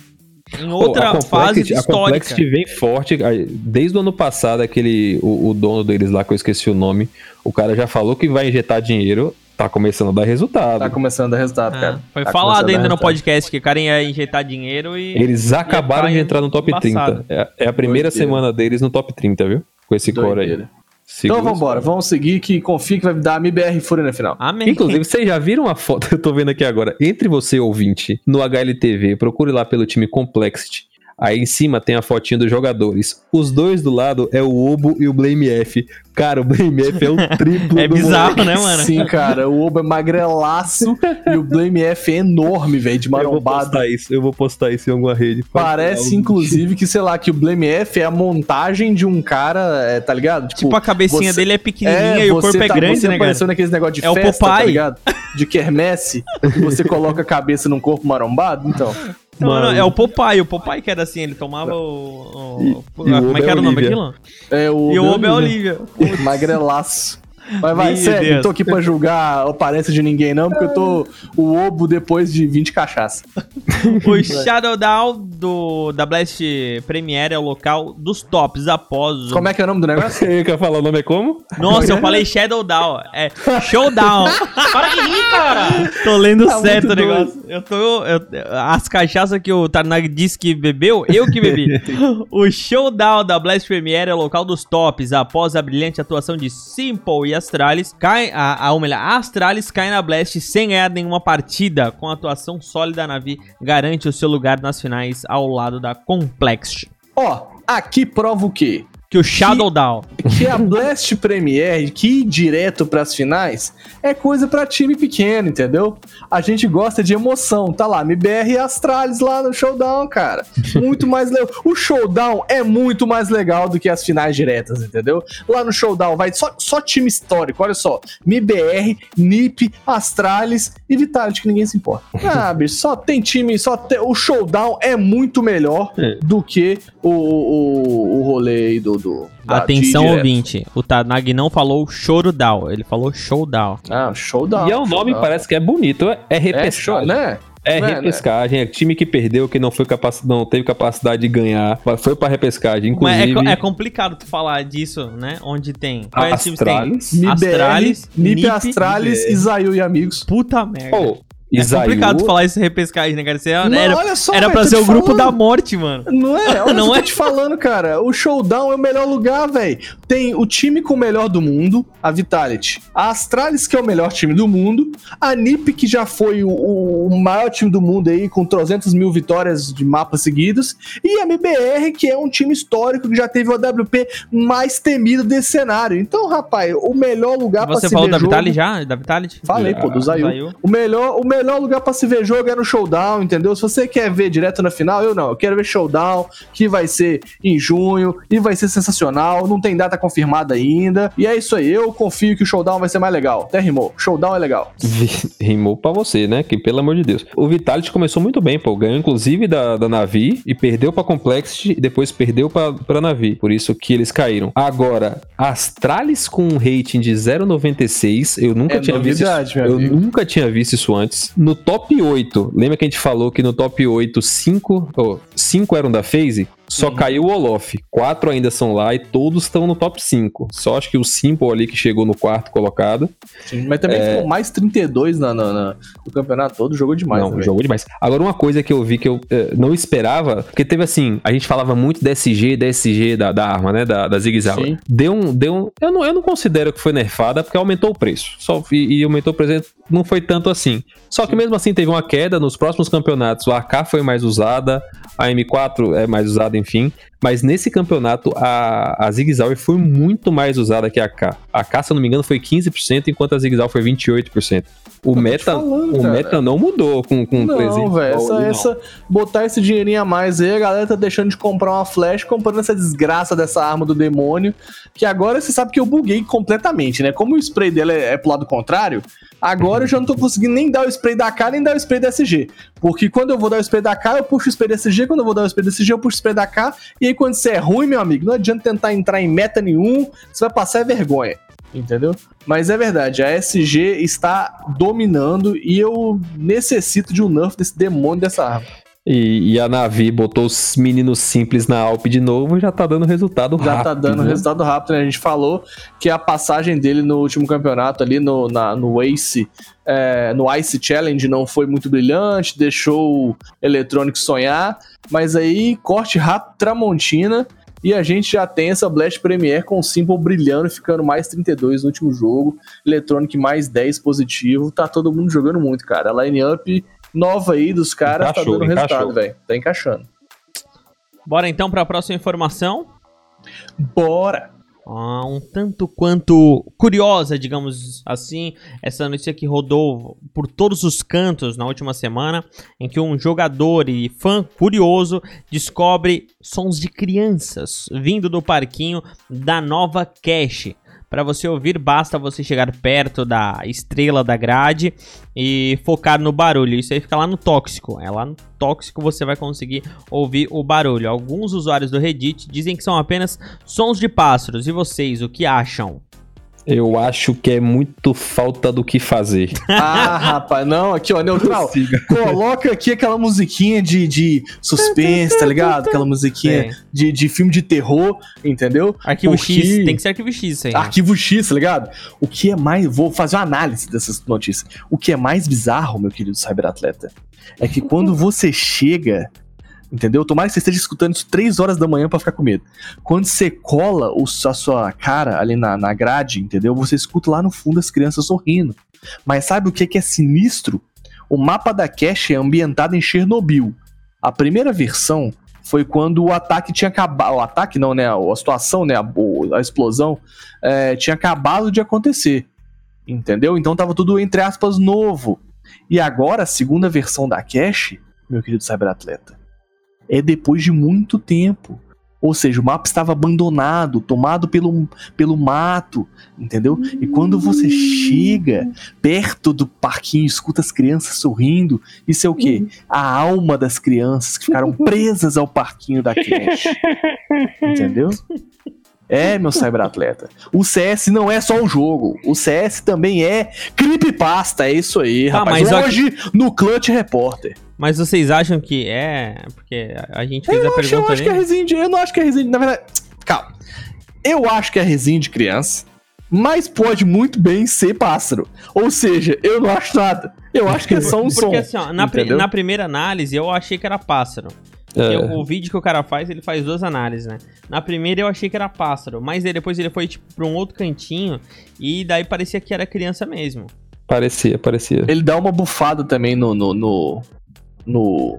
Em outra a fase Complexity- A histórica. Complexity vem forte. Desde o ano passado, aquele, o, o dono deles lá, que eu esqueci o nome, o cara já falou que vai injetar dinheiro, tá começando a dar resultado. Tá começando a dar resultado, Ah, cara. foi Tá falado a ainda no podcast que o cara ia injetar dinheiro e. Eles acabaram de entrar no top embaçado. 30. É, é a primeira Doideira. semana deles no top 30, viu? Com esse core aí. Doideira. Segura Então vambora, vamos seguir que confia que vai dar MIBR e Fúria na final. Amém. Inclusive, vocês já viram a foto? Eu tô vendo aqui agora. Entre você, ouvinte, no HLTV, procure lá pelo time Complexity. Aí em cima tem a fotinha dos jogadores. Os dois do lado é o Obo e o Blame F. Cara, o Blame F é o triplo É do bizarro, moleque. né, mano? Sim, cara, o Oba é magrelaço e o Blame F é enorme, velho, de Eu vou marombado. postar isso, eu vou postar isso em alguma rede. Parece, inclusive, que, sei lá, que o Blame F é a montagem de um cara, é, tá ligado? Tipo, a cabecinha você- dele é pequenininha e o corpo é tá- grande, você né, apareceu cara? naqueles negócio de É o festa, tá Popeye. ligado? De quermesse, e você coloca a cabeça num corpo marombado, então... Não, não, Mano. é o Popeye, o Popeye que era assim, ele tomava o. o- E- o- como é que era o nome Olivia. daquilo? É o E o Obo é Olivia. Magrelaço. Mas vai, Meu sério, Deus. não tô aqui pra julgar a aparência de ninguém, não, porque eu tô o obo depois de 20 cachaça. O Shadow Down do, da Blast Premiere é o local dos tops após o... Como é que é o nome do negócio? Você quer falar o nome é como? Nossa, eu falei Shadow Down. É Showdown. Para de rir, cara! tô lendo Tá certo o negócio. Eu tô. eu- as cachaças que o Tarnag disse que bebeu, eu que bebi. o Showdown da Blast Premiere é o local dos tops. Após a brilhante atuação de Simple e Astralis, cai, a, a, ou melhor, a Astralis cai na Blast sem ganhar nenhuma partida. Com a atuação sólida, a Navi garante o seu lugar nas finais ao lado da Complex. Ó, aqui prova o quê? Que o Shadow Down. Que a Blast Premier, que ir direto pras finais, é coisa pra time pequeno, entendeu? A gente gosta de emoção. Tá lá, MBR e Astralis lá no Showdown, cara. Muito mais legal. O Showdown é muito mais legal do que as finais diretas, entendeu? Lá no Showdown vai só, só time histórico, olha só. MBR, NiP, Astralis e Vitality, que ninguém se importa. Ah, bicho, só tem time, só tem... O Showdown é muito melhor É. do que o, o, o rolê aí do... do Atenção, ouvinte. O Tarnag não falou Showdown, ele falou Showdown. Ah, Showdown. E é um nome, parece que é bonito. É, é É repescagem. né? É Né, repescagem. É time que perdeu, que não, foi capac... não teve capacidade de ganhar. Mas foi pra repescagem. Mas é, Inclusive, é complicado tu falar disso, né? Onde tem. Quais times tem? Astralis. MIBR, Astralis, NiP, NiP, Astralis. Isail e amigos. Puta merda. Pô, é complicado falar isso repescagem, né, cara? Você era, Não, era, olha só, era pra ser o grupo falando. da morte, mano. Não é? Olha Não é? é? tô te falando, cara. O Showdown é o melhor lugar, velho. Tem o time com o melhor do mundo, a Vitality. A Astralis, que é o melhor time do mundo. A NiP, que já foi o, o- maior time do mundo aí, com 300 mil vitórias de mapas seguidos. E a MBR, que é um time histórico que já teve o AWP mais temido desse cenário. Então, rapaz, o melhor lugar pra Você se falou ver da jogo... Vitality já? Da Vitality? Falei, pô, do Zayu. Zayu. O melhor, o melhor lugar pra se ver jogo é no showdown, entendeu? Se você quer ver direto na final, eu não. Eu quero ver showdown, que vai ser em junho e vai ser sensacional. Não tem data confirmada ainda. E é isso aí. Eu confio que o showdown vai ser mais legal. Até rimou. Showdown é legal. Rimou pra você, né? Que pelo amor de Deus. O Vitality começou muito bem, pô. Ganhou inclusive da, da Navi e perdeu pra Complexity e depois perdeu pra, pra Navi. Por isso que eles caíram. Agora, Astralis com um rating de 0,96. Eu nunca É tinha visto novidade, isso. meu Eu amigo. nunca tinha visto isso antes. No top 8, lembra que a gente falou que no top 8, 5, oh, 5 eram da FaZe? Só caiu o Olof. Quatro ainda são lá e todos estão no top 5. Só acho que o Simple ali que chegou no quarto colocado. Sim, mas também ficou mais 32 na, na, na- no campeonato todo. Jogou demais, não, jogou demais. Agora, uma coisa que eu vi que eu eh, não esperava, porque teve assim, a gente falava muito da SG, da SG da, arma, né? Da, da Zig Zag. Sim. Deu um. Deu um eu, não, eu não considero que foi nerfada, porque aumentou o preço. Só, e, e aumentou o preço, não foi tanto assim. Só que mesmo assim teve uma queda nos próximos campeonatos. O AK foi mais usada, a M4 é mais usada, enfim. Mas nesse campeonato, a, a Zig Zag foi muito mais usada que a AK. A AK, se eu não me engano, foi 15%, enquanto a Zig Zag foi 28%. O meta, falando, o cara. meta não mudou com, com Não, 300 velho, essa, não. essa, botar esse dinheirinho a mais aí, a galera tá deixando de comprar uma flash, comprando essa desgraça dessa arma do demônio, que agora você sabe que eu buguei completamente, né? Como o spray dela é, é pro lado contrário, agora eu já não tô conseguindo nem dar o spray da K, nem dar o spray da SG. Porque quando eu vou dar o spray da K, eu puxo o spray da SG, quando eu vou dar o spray da SG, eu puxo o spray da K, e aí quando você é ruim, meu amigo, não adianta tentar entrar em meta nenhum, você vai passar é vergonha. Entendeu? Mas é verdade, a SG está dominando e eu necessito de um nerf desse demônio dessa arma. E, e a Navi botou os meninos simples na Alp de novo e já tá dando resultado Já rápido. tá dando né? resultado rápido, né? A gente falou que a passagem dele no último campeonato ali no, na, no Ace, é, no Ice Challenge não foi muito brilhante, deixou o Electronic sonhar, mas aí corte rápido Tramontina e a gente já tem essa Blast Premier com o Simple brilhando, ficando mais 32 no último jogo, Electronic mais 10 positivo, tá todo mundo jogando muito, cara. A line-up nova aí dos caras tá Encaixou, dando resultado, encaixou. velho. Tá encaixando. Bora então pra próxima informação. Bora! Ah, um tanto quanto curiosa, digamos assim, essa notícia que rodou por todos os cantos na última semana, em que um jogador e fã curioso descobre sons de crianças vindo do parquinho da nova Cache. Pra você ouvir, basta você chegar perto da estrela da grade e focar no barulho. Isso aí fica lá no tóxico. É lá no tóxico você vai conseguir ouvir o barulho. Alguns usuários do Reddit dizem que são apenas sons de pássaros. E vocês, o que acham? Eu acho que é muito falta do que fazer. Ah, rapaz, não, aqui, ó, neutral. Coloca aqui aquela musiquinha de, de suspense, tá ligado? Aquela musiquinha de, de filme de terror, entendeu? Arquivo Porque- X, tem que ser arquivo X isso aí. né? Arquivo X, tá ligado? O que é mais. Vou fazer uma análise dessas notícias. O que é mais bizarro, meu querido cyberatleta, é que quando você chega. Entendeu? Tomara que você esteja escutando isso 3 horas da manhã pra ficar com medo. Quando você cola o, a sua cara ali na, na grade, entendeu? Você escuta lá no fundo as crianças sorrindo. Mas sabe o que, que é sinistro? O mapa da cache é ambientado em Chernobyl. A primeira versão foi quando o ataque tinha acabado. O ataque não, né? A situação, né? A, a explosão é, tinha acabado de acontecer. Entendeu? Então tava tudo, entre aspas, novo. E agora, a segunda versão da cache, meu querido cyberatleta, é depois de muito tempo. Ou seja, o mapa estava abandonado, tomado pelo, pelo mato, entendeu? E quando você chega perto do parquinho, escuta as crianças sorrindo, isso é o quê? A alma das crianças que ficaram presas ao parquinho da creche. Entendeu? É, meu cyberatleta. O CS não é só um jogo. O CS também é creepypasta. É isso aí, Tá, rapaz. mas Hoje, no Clutch Repórter. Mas vocês acham que é. Porque a gente fez Eu, a acho, eu pergunta acho que é resenha de... Eu não acho que é resenha de... Na verdade, calma. Eu acho que é resenha de criança, mas pode muito bem ser pássaro. Ou seja, eu não acho nada. Eu acho que é só um som. Porque assim, ó, na, pri- na primeira análise eu achei que era pássaro. É. O, o vídeo que o cara faz, ele faz duas análises, né? Na primeira eu achei que era pássaro, mas aí depois ele foi, tipo, pra um outro cantinho e daí parecia que era criança mesmo. Parecia, parecia. Ele dá uma bufada também no, no, no, no,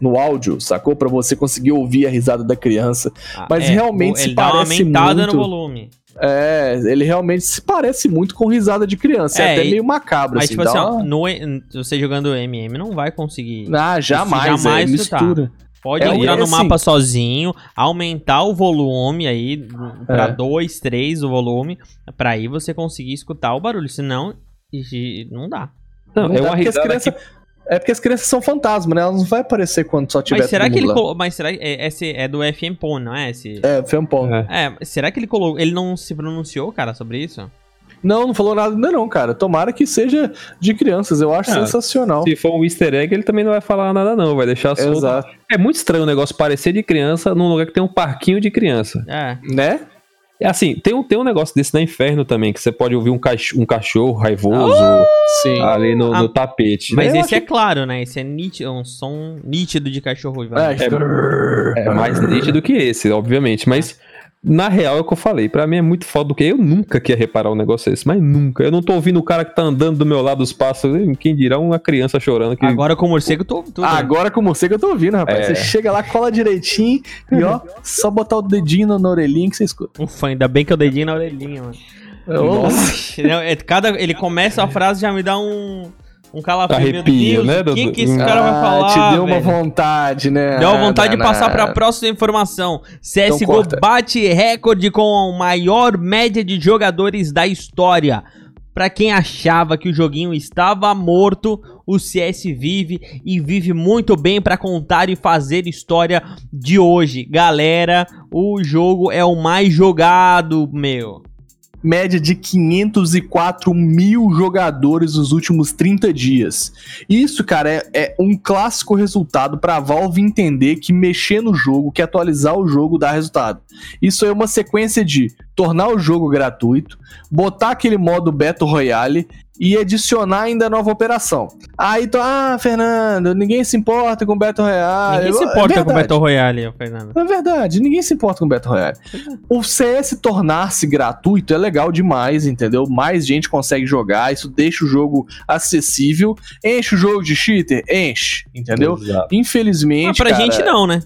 no áudio, sacou? Pra você conseguir ouvir a risada da criança. Ah, Mas realmente o- se ele dá uma parece aumentada muito- no volume. É, ele realmente se parece muito com risada de criança. É, É, até e- meio macabro, Mas, assim. tipo dá assim, ó, uma- no, você jogando MM não vai conseguir. Ah, jamais, jamais é, mistura. Pode É, entrar e no assim- mapa sozinho, aumentar o volume aí pra É. 2, 3 o volume, pra aí você conseguir escutar o barulho, senão não dá. Não, Não é dá uma porque as risada crianças- que... É porque as crianças são fantasmas, né? Elas não vão aparecer quando só tiver Mas será que ele colocou, mas será que é, esse é do FM Pone, não é esse? É, foi ponto. É. É, será que ele colocou, ele não se pronunciou, cara, sobre isso? Não, não falou nada ainda não, cara. Tomara que seja de crianças. Eu acho Ah, sensacional. Se for um easter egg, ele também não vai falar nada não, vai deixar solto. Exato. É muito estranho o negócio parecer de criança num lugar que tem um parquinho de criança. É. Né? É assim, tem um, tem um negócio desse na Inferno também, que você pode ouvir um, cach- um cachorro raivoso Sim. ali no, Ah, no tapete. Mas né? Esse é claro, né? Esse é nítido, um som nítido de cachorro. Ivan. É, É mais nítido que esse, obviamente, mas na real é o que eu falei, pra mim é muito foda do que eu nunca queria reparar um negócio desse, mas nunca. Eu não tô ouvindo o cara que tá andando do meu lado dos passos, quem dirá uma criança chorando que Agora com o morcego, tô tudo. Agora com você que eu tô ouvindo, rapaz. É. Você chega lá, cola direitinho e ó, só botar o dedinho na- na orelhinha que você escuta. Ufa, ainda bem que eu dedinho na orelhinha, mano. Nossa. Não, é, cada, ele começa a frase já me dá um, um calafrio. Arrepio, né, O que, que esse cara vai Ah, falar? Te deu uma velho? vontade, né? Deu vontade de Não, passar não. pra próxima informação. CSGO Então corta. bate recorde com a maior média de jogadores da história. Pra quem achava que o joguinho estava morto, o CS vive e vive muito bem pra contar e fazer história de hoje. Galera, o jogo é o mais jogado, meu. Média de 504 mil jogadores nos últimos 30 dias. Isso, cara, é, é um clássico resultado para a Valve entender que mexer no jogo, que atualizar o jogo dá resultado. Isso é uma sequência de tornar o jogo gratuito, botar aquele modo Battle Royale e adicionar ainda nova operação. Aí, tu, ah, Fernando, ninguém se importa com Battle Royale. Ninguém se É importa com o verdade. Battle Royale, Fernando. É verdade, ninguém se importa com Battle Royale. O CS tornar-se gratuito é legal demais, entendeu? Mais gente consegue jogar, isso deixa o jogo acessível. Enche o jogo de cheater? Enche, entendeu? Exato. Infelizmente. Mas pra cara, gente não, né?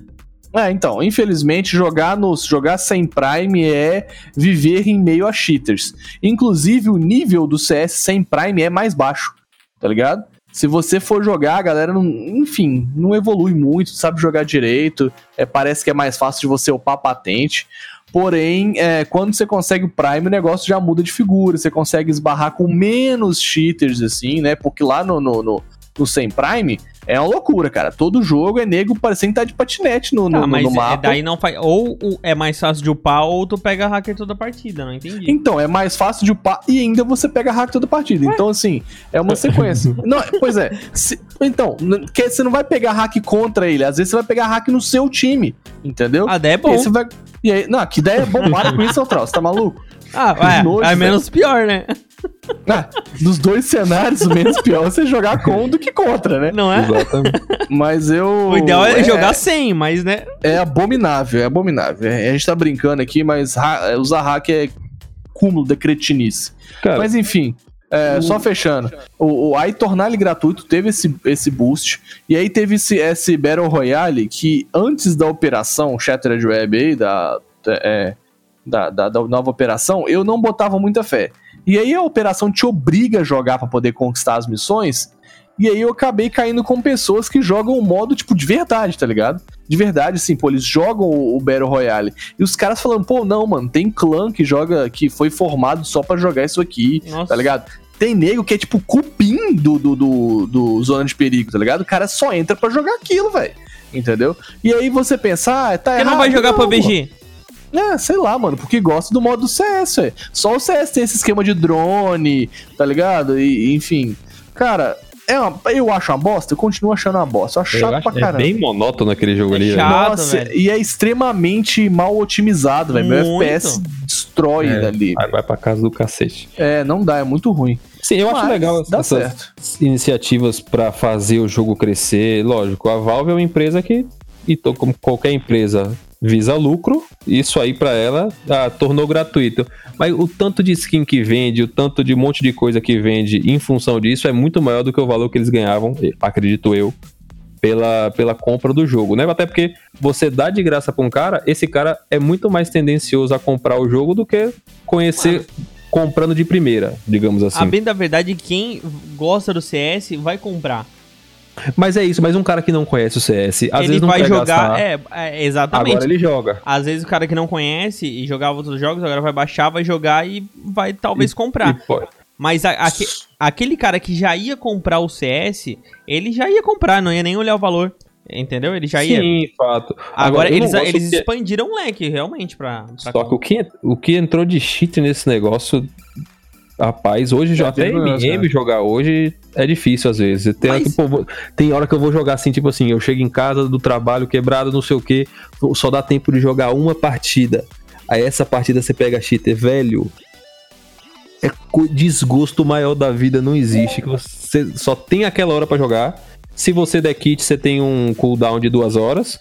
É, então, infelizmente, jogar, nos, jogar sem Prime é viver em meio a cheaters. Inclusive, o nível do CS sem Prime é mais baixo, tá ligado? Se você for jogar, a galera não, enfim, não evolui muito, sabe jogar direito. É, parece que é mais fácil de você upar patente. Porém, é, quando você consegue o Prime, o negócio já muda de figura. Você consegue esbarrar com menos cheaters, assim, né? Porque lá no, no, no, no Sem Prime é uma loucura, cara. Todo jogo é nego parecendo estar de patinete no, no, Ah, mas no é- mapa. daí não faz. Ou é mais fácil de upar, ou tu pega hacker toda a partida, não entendi. Então, é mais fácil de upar e ainda você pega hack toda partida. Então, assim, é uma sequência. não, pois é. se- então, que você não vai pegar hack contra ele. Às vezes você vai pegar hack no seu time. Entendeu? Ah, daí é E bom. aí você vai. E aí, não, que ideia é bom. Para com isso, Altral. Você tá maluco? Ah, Que é, nojo, é menos pior, né? Ah, dos dois cenários, o menos pior é você jogar com do que contra, né? Não é? Exatamente. Mas eu. O ideal é, jogar sem, mas né? É abominável, é abominável. É, A gente tá brincando aqui, mas ha- usar hack é cúmulo da cretinice. Cara, Mas enfim, é, só fechando. O, o, aí tornar ele gratuito teve esse, esse boost. E aí teve esse, esse Battle Royale que antes da operação Shattered Web aí, da, é, da, da, da nova operação, eu não botava muita fé. E aí a operação te obriga a jogar pra poder conquistar as missões. E aí eu acabei caindo com pessoas que jogam o modo, tipo, de verdade, tá ligado? De verdade, assim, pô, eles jogam o, Battle Royale. E os caras falando, pô, não, mano, tem clã que joga, que foi formado só pra jogar isso aqui, Nossa. tá ligado? Tem nego que é tipo cupim do, do, do, do Zona de Perigo, tá ligado? O cara só entra pra jogar aquilo, velho. Entendeu? E aí você pensa, ah, tá Por que errado. não vai jogar pro pô. É, sei lá, mano, porque gosta do modo CS, velho. Só o CS tem esse esquema de drone, tá ligado? E, enfim. Cara, é uma- eu acho uma bosta, eu continuo achando uma bosta. Eu acho eu chato acho- pra é caramba. bem monótono aquele jogo É ali, chato. Nossa, velho. e é extremamente mal otimizado, velho. Meu. FPS destrói É. ali. Vai pra casa do cacete. É, não dá, é muito ruim. Sim, eu acho Mas legal Dá essas certo. iniciativas pra fazer o jogo crescer. Lógico, a Valve é uma empresa que, e como qualquer empresa, visa lucro. Isso aí pra ela ah, tornou gratuito. Mas o tanto de skin que vende, o tanto de monte de coisa que vende em função disso é muito maior do que o valor que eles ganhavam, eh, acredito eu. Pela, pela compra do jogo, né? Até porque você dá de graça pra um cara, esse cara é muito mais tendencioso a comprar o jogo do que conhecer comprando de primeira, digamos assim. A bem da verdade, quem gosta do CS vai comprar. Mas é isso, mas um cara que não conhece o CS, às ele vezes não vai quer jogar. gastar. É, é, exatamente. Agora ele joga. Às vezes o cara que não conhece e jogava outros jogos, agora vai baixar, vai jogar e vai talvez comprar. E Mas a- aque- aquele cara que já ia comprar o CS, ele já ia comprar, não ia nem olhar o valor. Entendeu? Ele já ia. Sim, fato. Agora, não eles, eles que- expandiram o leque, realmente, pra. pra Só que o que, o que entrou de cheat nesse negócio, rapaz, hoje já até vergonhoso, MM jogar hoje é difícil às vezes. Tem, hora Mas- que, pô, vou- tem hora que eu vou jogar assim, tipo assim, eu chego em casa do trabalho quebrado, não sei o que, só dá tempo de jogar uma partida. Aí essa partida você pega cheater, velho. É desgosto maior da vida, não existe. que Você só tem aquela hora pra jogar. Se você der kit, você tem um cooldown de duas horas.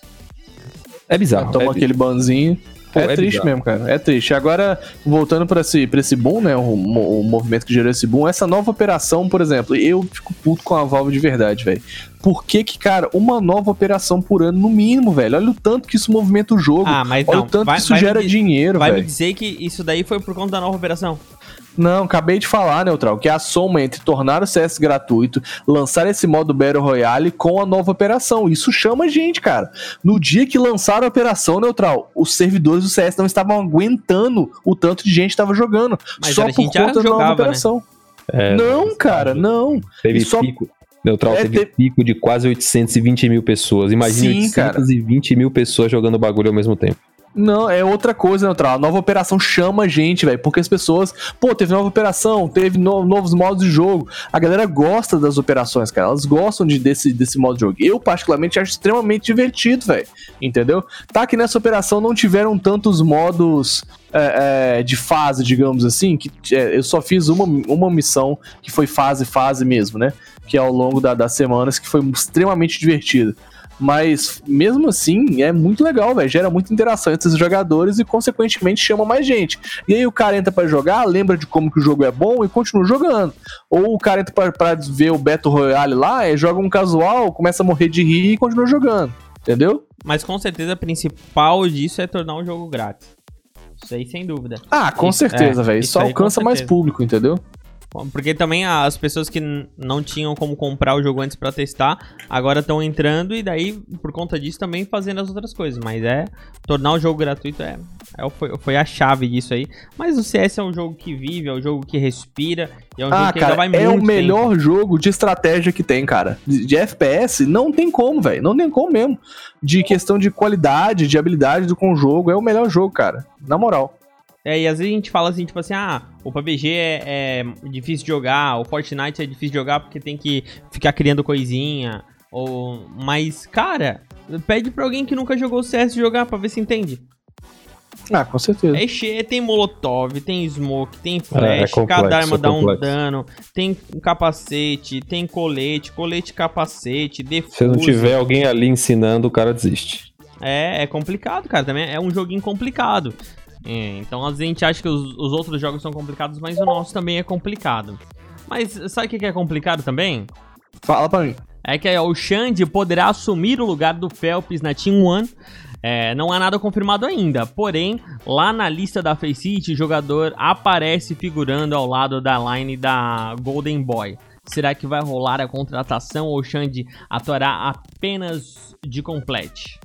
É bizarro. Toma é, aquele banzinho. Pô, é, é triste bizarro. mesmo, cara. É triste. Agora, voltando pra esse, pra esse boom, né? O, o movimento que gerou esse boom, essa nova operação, por exemplo, eu fico puto com a Valve de verdade, velho. Por que que, cara, uma nova operação por ano, no mínimo, velho? Olha o tanto que isso movimenta o jogo. Ah, mas Olha não. o tanto vai- que isso me gera diz- dinheiro, Vai me velho. dizer que isso daí foi por conta da nova operação. Não, acabei de falar, Neutral, que é a soma entre tornar o CS gratuito, lançar esse modo Battle Royale com a nova operação. Isso chama gente, cara. No dia que lançaram a operação, Neutral, os servidores do CS não estavam aguentando o tanto de gente que estava jogando. Mas só por conta da nova né? operação. É, não, cara, não. Teve só- pico. Neutral É, teve te- pico de quase 820 mil pessoas. Imagina Sim, cara. 820 mil pessoas jogando bagulho ao mesmo tempo. Não, é outra coisa, Neutral. A nova operação chama gente, velho. Porque as pessoas, pô, teve nova operação, teve no- novos modos de jogo. A galera gosta das operações, cara. Elas gostam de, desse, desse modo de jogo. Eu, particularmente, acho extremamente divertido, velho. Entendeu? Tá que nessa operação não tiveram tantos modos é, é, de fase, digamos assim, que é, eu só fiz uma, uma missão que foi fase, fase mesmo, né? Que é ao longo da- das semanas, que foi extremamente divertido. Mas mesmo assim, é muito legal, velho. Gera muita interação entre os jogadores e, consequentemente, chama mais gente. E aí o cara entra pra jogar, lembra de como que o jogo é bom e continua jogando. Ou o cara entra pra, pra ver o Battle Royale lá, e joga um casual, começa a morrer de rir e continua jogando. Entendeu? Mas com certeza a principal disso é tornar o jogo grátis. Isso aí sem dúvida. Ah, com Isso- certeza, é, velho. isso com alcança mais público, entendeu? Porque também as pessoas que não tinham como comprar o jogo antes pra testar, agora estão entrando e daí, por conta disso, também fazendo as outras coisas. Mas é, tornar o jogo gratuito é, é foi, foi a chave disso aí. Mas o CS é um jogo que vive, é um jogo que respira, e é um Ah, jogo que ainda cara, vai é o melhor jogo de estratégia que tem, cara. De, de FPS, não tem como, velho. Não tem como mesmo. De questão de qualidade, de habilidade do com o jogo, é o melhor jogo, cara. Na moral. É, e às vezes a gente fala assim, tipo assim, ah, o PUBG é, é difícil de jogar, o Fortnite é difícil de jogar porque tem que ficar criando coisinha, ou... Mas, cara, pede pra alguém que nunca jogou CS jogar pra ver se entende. Ah, com certeza. É cheio, tem molotov, tem smoke, tem É, flash, é complexo, cada arma é dá um complexo. dano, tem um capacete, tem colete, colete capacete, defuse. Se não tiver alguém ali ensinando, o cara desiste. É, é complicado, cara. Também é um joguinho complicado. É, então, às vezes a gente acha que os, os outros jogos são complicados, mas o nosso também é complicado. Mas sabe o que é complicado também? Fala pra mim. É que o Xande poderá assumir o lugar do Phelps na Team One. É, não há nada confirmado ainda, porém, lá na lista da Faceit, o jogador aparece figurando ao lado da line da Golden Boy. Será que vai rolar a contratação ou o Xande atuará apenas de complete?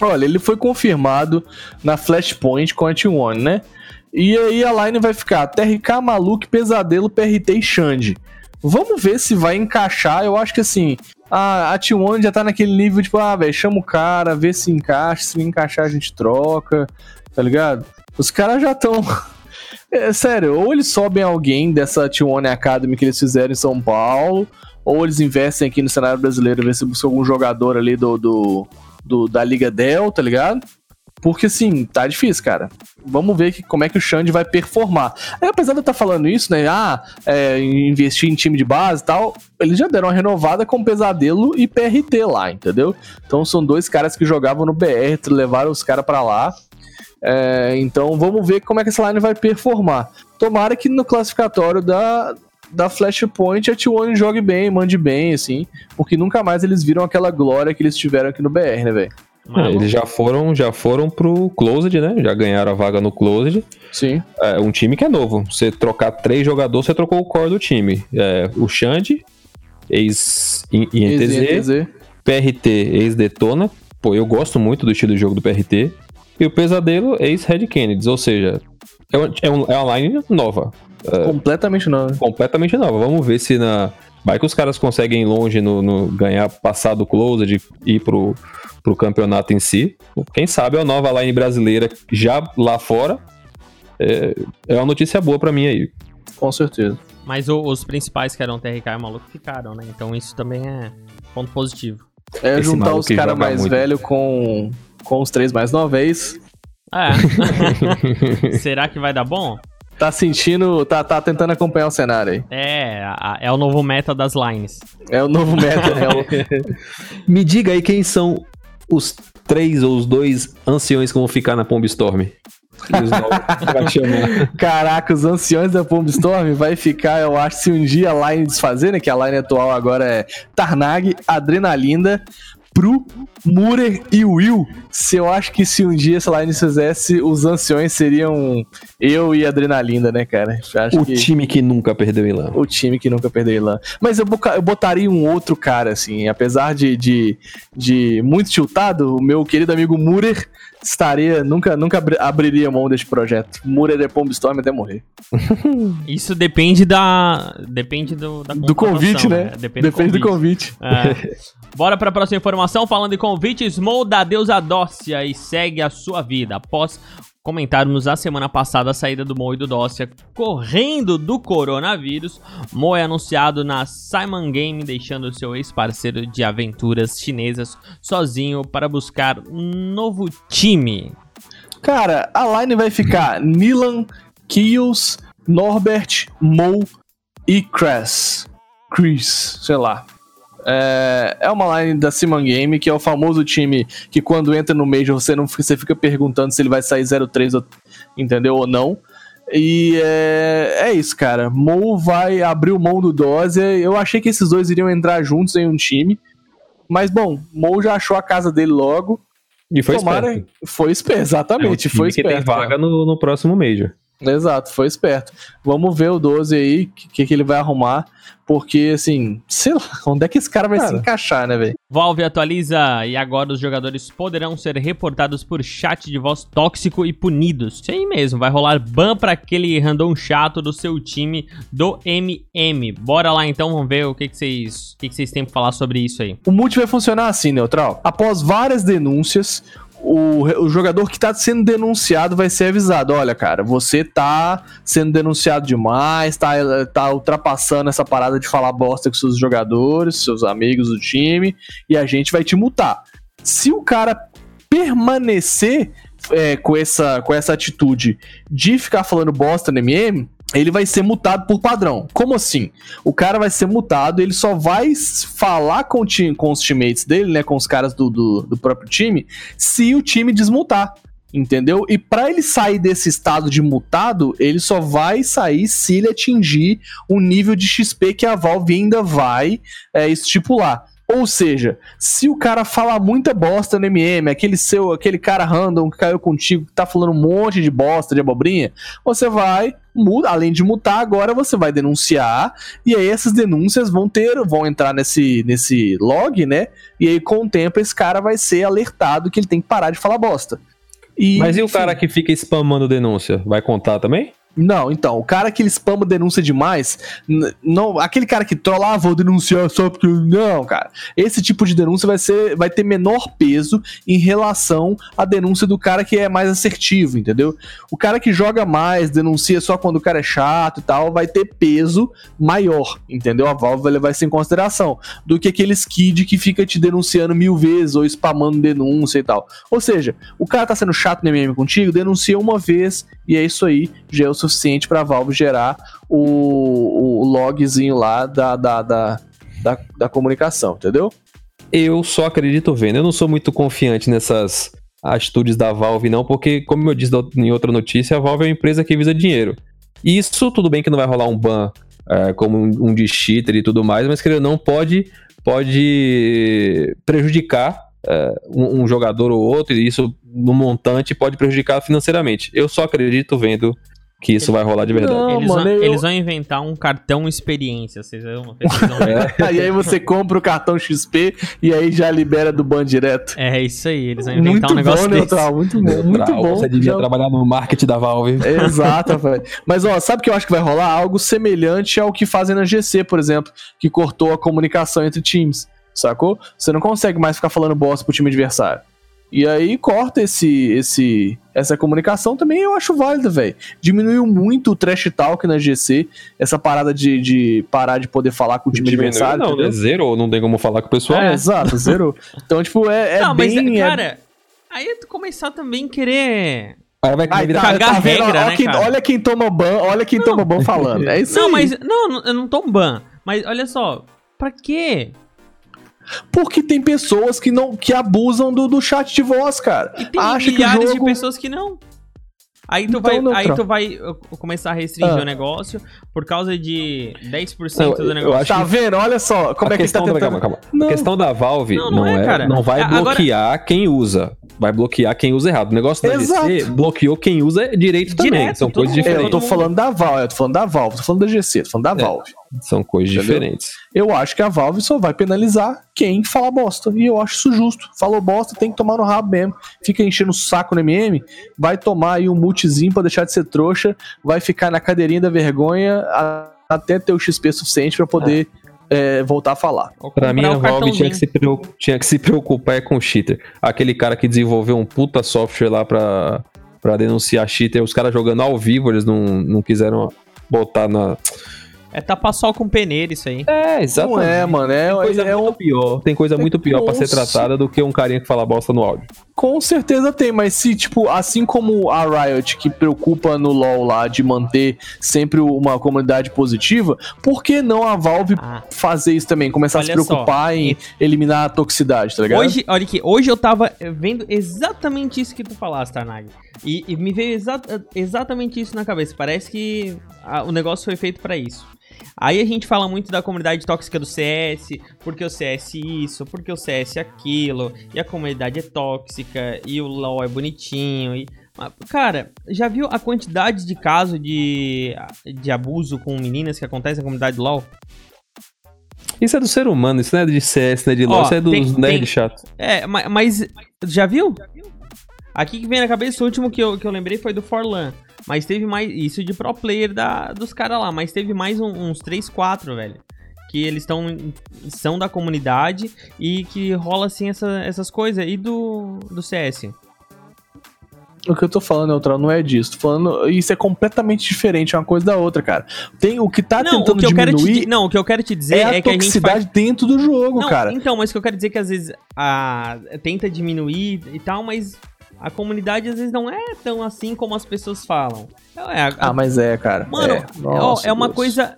Olha, ele foi confirmado na Flashpoint com a T1, né? E aí a line vai ficar TRK, Maluco, Pesadelo, PRT e Xande. Vamos ver se vai encaixar. Eu acho que assim, a, a T1 já tá naquele nível tipo, ah, velho, chama o cara, vê se encaixa. Se não encaixar, a gente troca, tá ligado? Os caras já estão. É, sério, ou eles sobem alguém dessa T1 Academy que eles fizeram em São Paulo, ou eles investem aqui no cenário brasileiro, ver se busca algum jogador ali do, do, do- da Liga Dell, tá ligado? Porque assim, tá difícil, cara. Vamos ver que, como é que o Xande vai performar. Aí, apesar de eu estar falando isso, né? Ah, é, investir em time de base e tal, eles já deram uma renovada com Pesadelo e PRT lá, entendeu? Então são dois caras que jogavam no BR, levaram os caras pra lá. É, então vamos ver como é que essa line vai performar. Tomara que no classificatório da, da Flashpoint a T1 jogue bem, mande bem, assim, porque nunca mais eles viram aquela glória que eles tiveram aqui no BR, né, velho? É, eles já foram, já foram pro Closed, né? Já ganharam a vaga no Closed. Sim. É um time que é novo. Você trocar três jogadores, você trocou o core do time. É, o Xande, ex-INTZ. PRT, ex-Detona. Pô, eu gosto muito do estilo de jogo do PRT. E o Pesadelo, ex-Red Kennedy. Ou seja, é, uma- é, um- é uma line nova. Completamente não. completamente nova. Vamos ver se na. Vai que os caras conseguem ir longe no, no ganhar, passar do close, de ir pro, pro campeonato em si. Quem sabe a nova line brasileira já lá fora. É, é uma notícia boa pra mim aí. Com certeza. Mas o- os principais que eram TRK e maluco ficaram, né? Então isso também é ponto positivo. É Esse juntar os caras mais velhos com, com os três mais novéis. É. Será que vai dar bom? Tá sentindo, tá, tá tentando acompanhar o cenário aí. É, é o novo meta das lines. É o novo meta, é o, Me diga aí quem são os três ou os dois anciões que vão ficar na Pomb Storm. Caraca, os anciões da Pomb Storm vai ficar, eu acho, se um dia a line desfazer, né? Que a line atual agora é Tarnag, Adrenalinda, Pru, Murer e Will. Se eu acho que se um dia essa line se fizesse, os anciões seriam eu e Adrenalinda, né, cara? O que time que nunca perdeu em LAN. o time que nunca perdeu Ilan. Mas eu, eu botaria um outro cara, assim, apesar de, de, de muito tiltado, o meu querido amigo Murer estaria, nunca, nunca abri- abriria mão deste projeto. Murer é Pomb Storm até morrer. Isso depende da. Depende do, Do convite, né? Depende, Depende do convite. É. Bora pra próxima informação. Falando em convite, Smol da deusa Dócia e segue a sua vida. Após comentarmos a semana passada a saída do Mo e do Dócia correndo do coronavírus, Mo é anunciado na Simon Game, deixando seu ex-parceiro de aventuras chinesas sozinho para buscar um novo time. Cara, a line vai ficar Nilan, Kills, Norbert, Mo e Chris. Chris, sei lá. É, é uma line da Simon Game, que é o famoso time que quando entra no Major você não você fica perguntando se ele vai sair 0-3, ou- entendeu? Ou não. E é, é isso, cara. Mo vai abrir o mão do Dozia. Eu achei que esses dois iriam entrar juntos em um time. Mas, bom, Mo já achou a casa dele logo. E foi Tomara, esperto. foi esperto, É um exatamente, foi que esperto. tem vaga no, no próximo Major. Exato, foi esperto. Vamos ver o 12 aí, o que, que ele vai arrumar. Porque, assim, sei lá, onde é que esse cara vai Cara. se encaixar, né, velho? Valve atualiza e agora os jogadores poderão ser reportados por chat de voz tóxico e punidos. Isso aí mesmo, vai rolar ban pra aquele random chato do seu time do MM. Bora lá então, vamos ver o que que vocês, o que que vocês têm pra falar sobre isso aí. O multi vai funcionar assim, Neutral. Após várias denúncias, o, o jogador que tá sendo denunciado vai ser avisado: olha, cara, você tá sendo denunciado demais, tá, tá ultrapassando essa parada de falar bosta com seus jogadores, seus amigos do time, e a gente vai te multar. Se o cara permanecer é, com, essa, com essa atitude de ficar falando bosta no MM, ele vai ser multado por padrão. Como assim? O cara vai ser multado, ele só vai falar com, time, com os teammates dele, né? Com os caras do, do, do próprio time, se o time desmutar. Entendeu? E pra ele sair desse estado de mutado, ele só vai sair se ele atingir o nível de XP que a Valve ainda vai é, estipular. Ou seja, se o cara falar muita bosta no MM, aquele seu, aquele cara random que caiu contigo, que tá falando um monte de bosta, de abobrinha, você vai, mu- além de mutar, agora você vai denunciar, e aí essas denúncias vão ter, vão entrar nesse, nesse log, né? E aí com o tempo esse cara vai ser alertado que ele tem que parar de falar bosta. E, Mas e o enfim, cara que fica spamando denúncia? Vai contar também? Não, então, o cara que ele spama denúncia demais, não, aquele cara que trola, ah, vou denunciar só porque. Não, cara. Esse tipo de denúncia vai, ser, vai ter menor peso em relação à denúncia do cara que é mais assertivo, entendeu? O cara que joga mais, denuncia só quando o cara é chato e tal, vai ter peso maior, entendeu? A Valve vai isso em consideração. Do que aqueles kid que fica te denunciando mil vezes ou spamando denúncia e tal. Ou seja, o cara tá sendo chato no MM contigo, denuncia uma vez e é isso aí, já é o suficiente pra Valve gerar o, o logzinho lá da, da, da, da, da comunicação, entendeu? Eu só acredito vendo. Eu não sou muito confiante nessas atitudes da Valve, não, porque, como eu disse em outra notícia, a Valve é uma empresa que visa dinheiro. Isso, tudo bem que não vai rolar um ban é, como um, um de cheater e tudo mais, mas, querendo não, pode, pode prejudicar é, um, um jogador ou outro, e isso, no montante, pode prejudicar financeiramente. Eu só acredito vendo que isso vai rolar de verdade. Não, eles, mano, vão, eu- eles vão inventar um cartão experiência, vocês vão, vocês vão ver. e aí você compra o cartão XP e aí já libera do ban direto. É isso aí, eles vão inventar Muito um negócio bom, desse. Neutral, muito bom, muito Neutral, bom. Você devia Já- trabalhar no marketing da Valve. Exato, velho. Mas ó, sabe o que eu acho que vai rolar? Algo semelhante ao que fazem na GC, por exemplo, que cortou a comunicação entre times, sacou? Você não consegue mais ficar falando bosta pro time adversário. E aí corta esse, esse, essa comunicação também eu acho válido, velho. Diminuiu muito o trash talk na GC, essa parada de, de parar de poder falar com o time Diminuiu, adversário. não, entendeu? né? Zerou, não tem como falar com o pessoal. É, exato, zerou. Então, tipo, é, é não, bem... mas, é- cara, aí tu começar também a querer... Aí vai, Ai, virar tá, cagar tá vendo? regra, Olha né, quem, cara? olha quem toma ban, olha quem toma ban falando. É isso Não, aí. mas... Não, não, eu não tô um ban. Mas olha só, pra quê? Porque tem pessoas que não que abusam do, do chat de voz, cara. E tem Acha milhares jogo... de pessoas que não. Aí tu Então, vai, aí tu vai começar a restringir Ah. o negócio por causa de 10% Não, do eu negócio. acho Tá vendo? Olha só como a é que tá questão, da, tentando... calma, calma. Não. A questão da Valve Não, não, não é, é, cara. não vai Agora- bloquear quem usa. Vai bloquear quem usa errado. O negócio da Exato. GC bloqueou quem usa direito também. Direto, São coisas mundo. É, eu diferentes. tô falando da Valve, eu tô falando da Valve, tô falando da GC, tô falando da É. São coisas Entendeu? diferentes. Eu acho que a Valve só vai penalizar quem fala bosta. E eu acho isso justo. Falou bosta, tem que tomar no rabo mesmo. Fica enchendo o saco no MM, vai tomar aí um multizinho pra deixar de ser trouxa, vai ficar na cadeirinha da vergonha a- até ter o XP suficiente pra poder é, voltar a falar. Pra mim, a Valve tinha que, se tinha que se preocupar é com o cheater. Aquele cara que desenvolveu um puta software lá pra, pra denunciar cheater, os caras jogando ao vivo, eles não, não quiseram botar na. É tapar sol com peneira isso aí. É, Não é, mano. É, Tem coisa é muito um, pior. Tem coisa muito pior pra ser tratada do que um carinha que fala bosta no áudio. Com certeza tem, mas se, tipo, assim como a Riot, que preocupa no LoL lá de manter sempre uma comunidade positiva, por que não a Valve Ah. fazer isso também? Começar a se Olha só, preocupar em eliminar a toxicidade, tá ligado? Hoje, olha aqui, hoje eu tava vendo exatamente isso que tu falaste, Tarnag. E, e me veio exa- exatamente isso na cabeça. Parece que ah, o negócio foi feito pra isso. Aí a gente fala muito da comunidade tóxica do CS, porque o CS isso, porque o CS aquilo, e a comunidade é tóxica, e o LoL é bonitinho, e... Mas, Cara, já viu a quantidade de casos de, de abuso com meninas que acontece na comunidade LoL? Isso é do ser humano, isso não é de CS, não é de LoL, Ó, isso é dos tem- nerds tem- chato. É, ma- mas, já viu? Aqui que vem na cabeça, o último que eu, que eu lembrei foi do Forlan. Mas teve mais. Isso de pro player da, dos caras lá. Mas teve mais um- uns 3, 4, velho. Que eles estão. São da comunidade e que rola assim essa- essas coisas. E do, do CS. O que eu tô falando, Neutral, não é disso. Tô falando, isso é completamente diferente uma coisa da outra, cara. Tem o que tá não, tentando que te, diminuir di- não, o que eu quero te dizer é é, a que a toxicidade faz. dentro do jogo, Não, cara. Então, mas o que eu quero dizer é que às vezes a, tenta diminuir e tal, mas a comunidade às vezes não é tão assim como as pessoas falam. É, a- Ah, mas é, cara. Mano, é, ó, Nossa, é uma Deus. coisa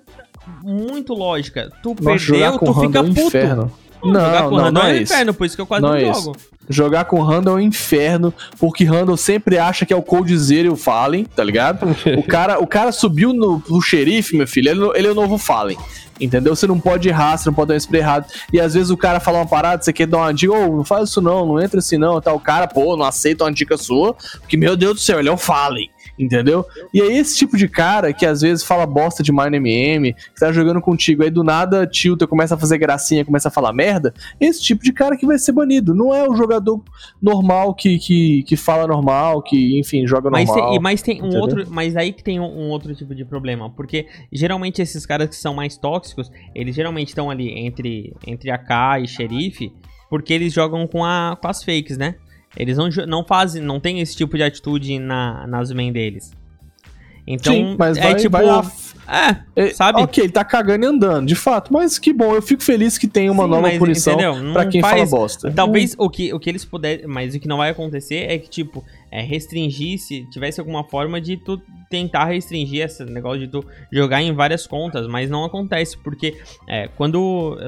muito lógica. Tu Nossa, perdeu, com tu fica é um puto. inferno. Pô, jogar Não, com não, Randall não é é um isso. inferno, por isso que eu quase Não não, é isso. jogo. Jogar com Randall é um inferno, porque Randall sempre acha que é o Coldzera e o Fallen, tá ligado? o, cara, o cara subiu no, pro xerife, meu filho, ele, ele é o novo Fallen. Entendeu? Você não pode errar, você não pode dar um spray errado. E às vezes o cara fala uma parada, você quer dar uma dica, ô, não faz isso não, não entra assim não, tá? O cara, pô, não aceita uma dica sua, porque, meu Deus do céu, ele é o Fallen. Entendeu? E é esse tipo de cara que às vezes fala bosta de Mine MM, que tá jogando contigo, aí do nada tilta, começa a fazer gracinha, começa a falar merda. Esse tipo de cara que vai ser banido. Não é o jogador normal que, que, que fala normal, que, enfim, joga Mas normal. tem, e- mas tem um entendeu? outro. Mas aí que tem um, um outro tipo de problema. Porque geralmente esses caras que são mais tóxicos, eles geralmente estão ali entre, entre AK e xerife, porque eles jogam com, a, com as fakes, né? Eles não, não fazem, não tem esse tipo de atitude na, nas main deles. Então, Sim, mas é vai, tipo. vai lá. É, É, sabe? Ok, ele tá cagando e andando, de fato. Mas que bom, eu fico feliz que tem uma Sim, nova mas, punição pra quem faz- fala bosta. Talvez o que, o que eles puderem. Mas o que não vai acontecer é que, tipo, é, restringir, se tivesse alguma forma de tu tentar restringir esse negócio de tu jogar em várias contas, mas não acontece, porque é, quando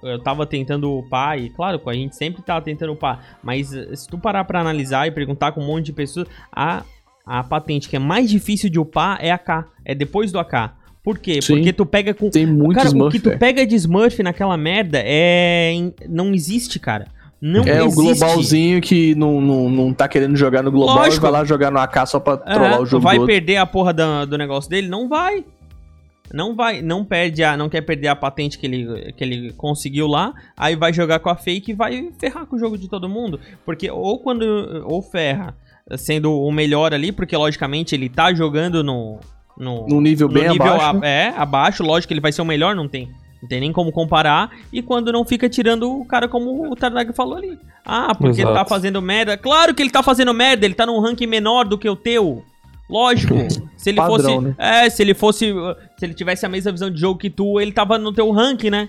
eu, eu tava tentando upar, e claro, a gente sempre tava tentando upar, mas se tu parar pra analisar e perguntar com um monte de pessoas, a, a patente que é mais difícil de upar é a K, é depois do AK. Por quê? Sim. Porque tu pega com Tem muito cara, o Smurf, que tu velho. pega de Smurf naquela merda é. Não existe, cara. Não É o existe. globalzinho que não, não, não tá querendo jogar no global Lógico. e vai lá jogar no AK só pra É, trollar o jogo vai do perder a porra da- do negócio dele? Não vai. Não vai, não perde a, não quer perder a patente que ele, que ele conseguiu lá, aí vai jogar com a fake e vai ferrar com o jogo de todo mundo, porque ou quando ou ferra sendo o melhor ali, porque logicamente ele tá jogando no no, Num nível bem abaixo, a- é, abaixo, lógico que ele vai ser o melhor, não tem não tem nem como comparar, e quando não fica tirando o cara como o Tarnag falou ali. Ah, porque ele tá Exato. fazendo merda. Claro que ele tá fazendo merda, ele tá num ranking menor do que o teu. Lógico. Se ele Padrão, fosse. né? É, se ele fosse. uh, Se ele tivesse a mesma visão de jogo que tu, ele tava no teu ranking, né?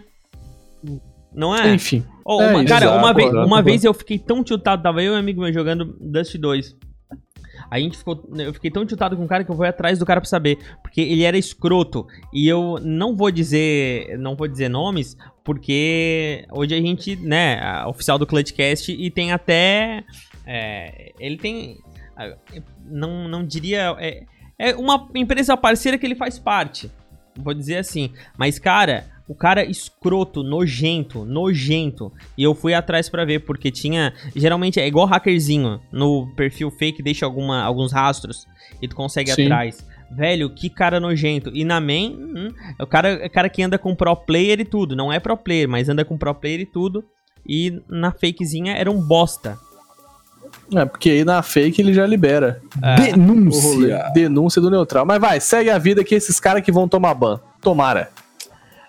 Não é? Enfim. É, uma- cara, exato, uma, vez, exato, uma exato. vez eu fiquei tão tiltado, tava eu e um amigo meu jogando Dust 2. A gente ficou. Eu fiquei tão tiltado com o cara que eu fui atrás do cara pra saber. Porque ele era escroto. E eu não vou dizer. Não vou dizer nomes. Porque hoje a gente, né, a oficial do Clutchcast e tem até. é, ele tem. Não, não diria. É, é uma empresa parceira que ele faz parte. Vou dizer assim. Mas, cara, o cara escroto, nojento, nojento. E eu fui atrás pra ver, porque tinha. Geralmente é igual hackerzinho. No perfil fake deixa alguma, alguns rastros e tu consegue Sim. atrás. Velho, que cara nojento. E na main, hum, é o cara, é o cara que anda com pro player e tudo. Não é pro player, mas anda com pro player e tudo. E na fakezinha era um bosta. É, porque aí na fake ele já libera. É. Denúncia. Denúncia do neutral. Mas vai, segue a vida que esses caras que vão tomar ban. Tomara.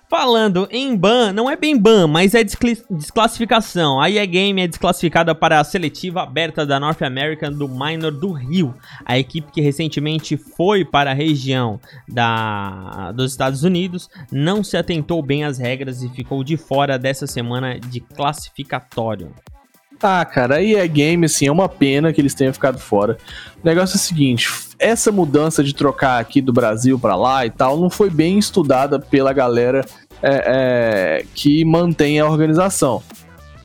Falando em ban, não é bem ban, mas é desclassificação. A EA Game é desclassificada para a seletiva aberta da North American do Minor do Rio. A equipe que recentemente foi para a região da, dos Estados Unidos não se atentou bem às regras e ficou de fora dessa semana de classificatório. Ah, cara, aí é game, assim, é uma pena que eles tenham ficado fora. O negócio é o seguinte: essa mudança de trocar aqui do Brasil pra lá e tal não foi bem estudada pela galera é, é, que mantém a organização.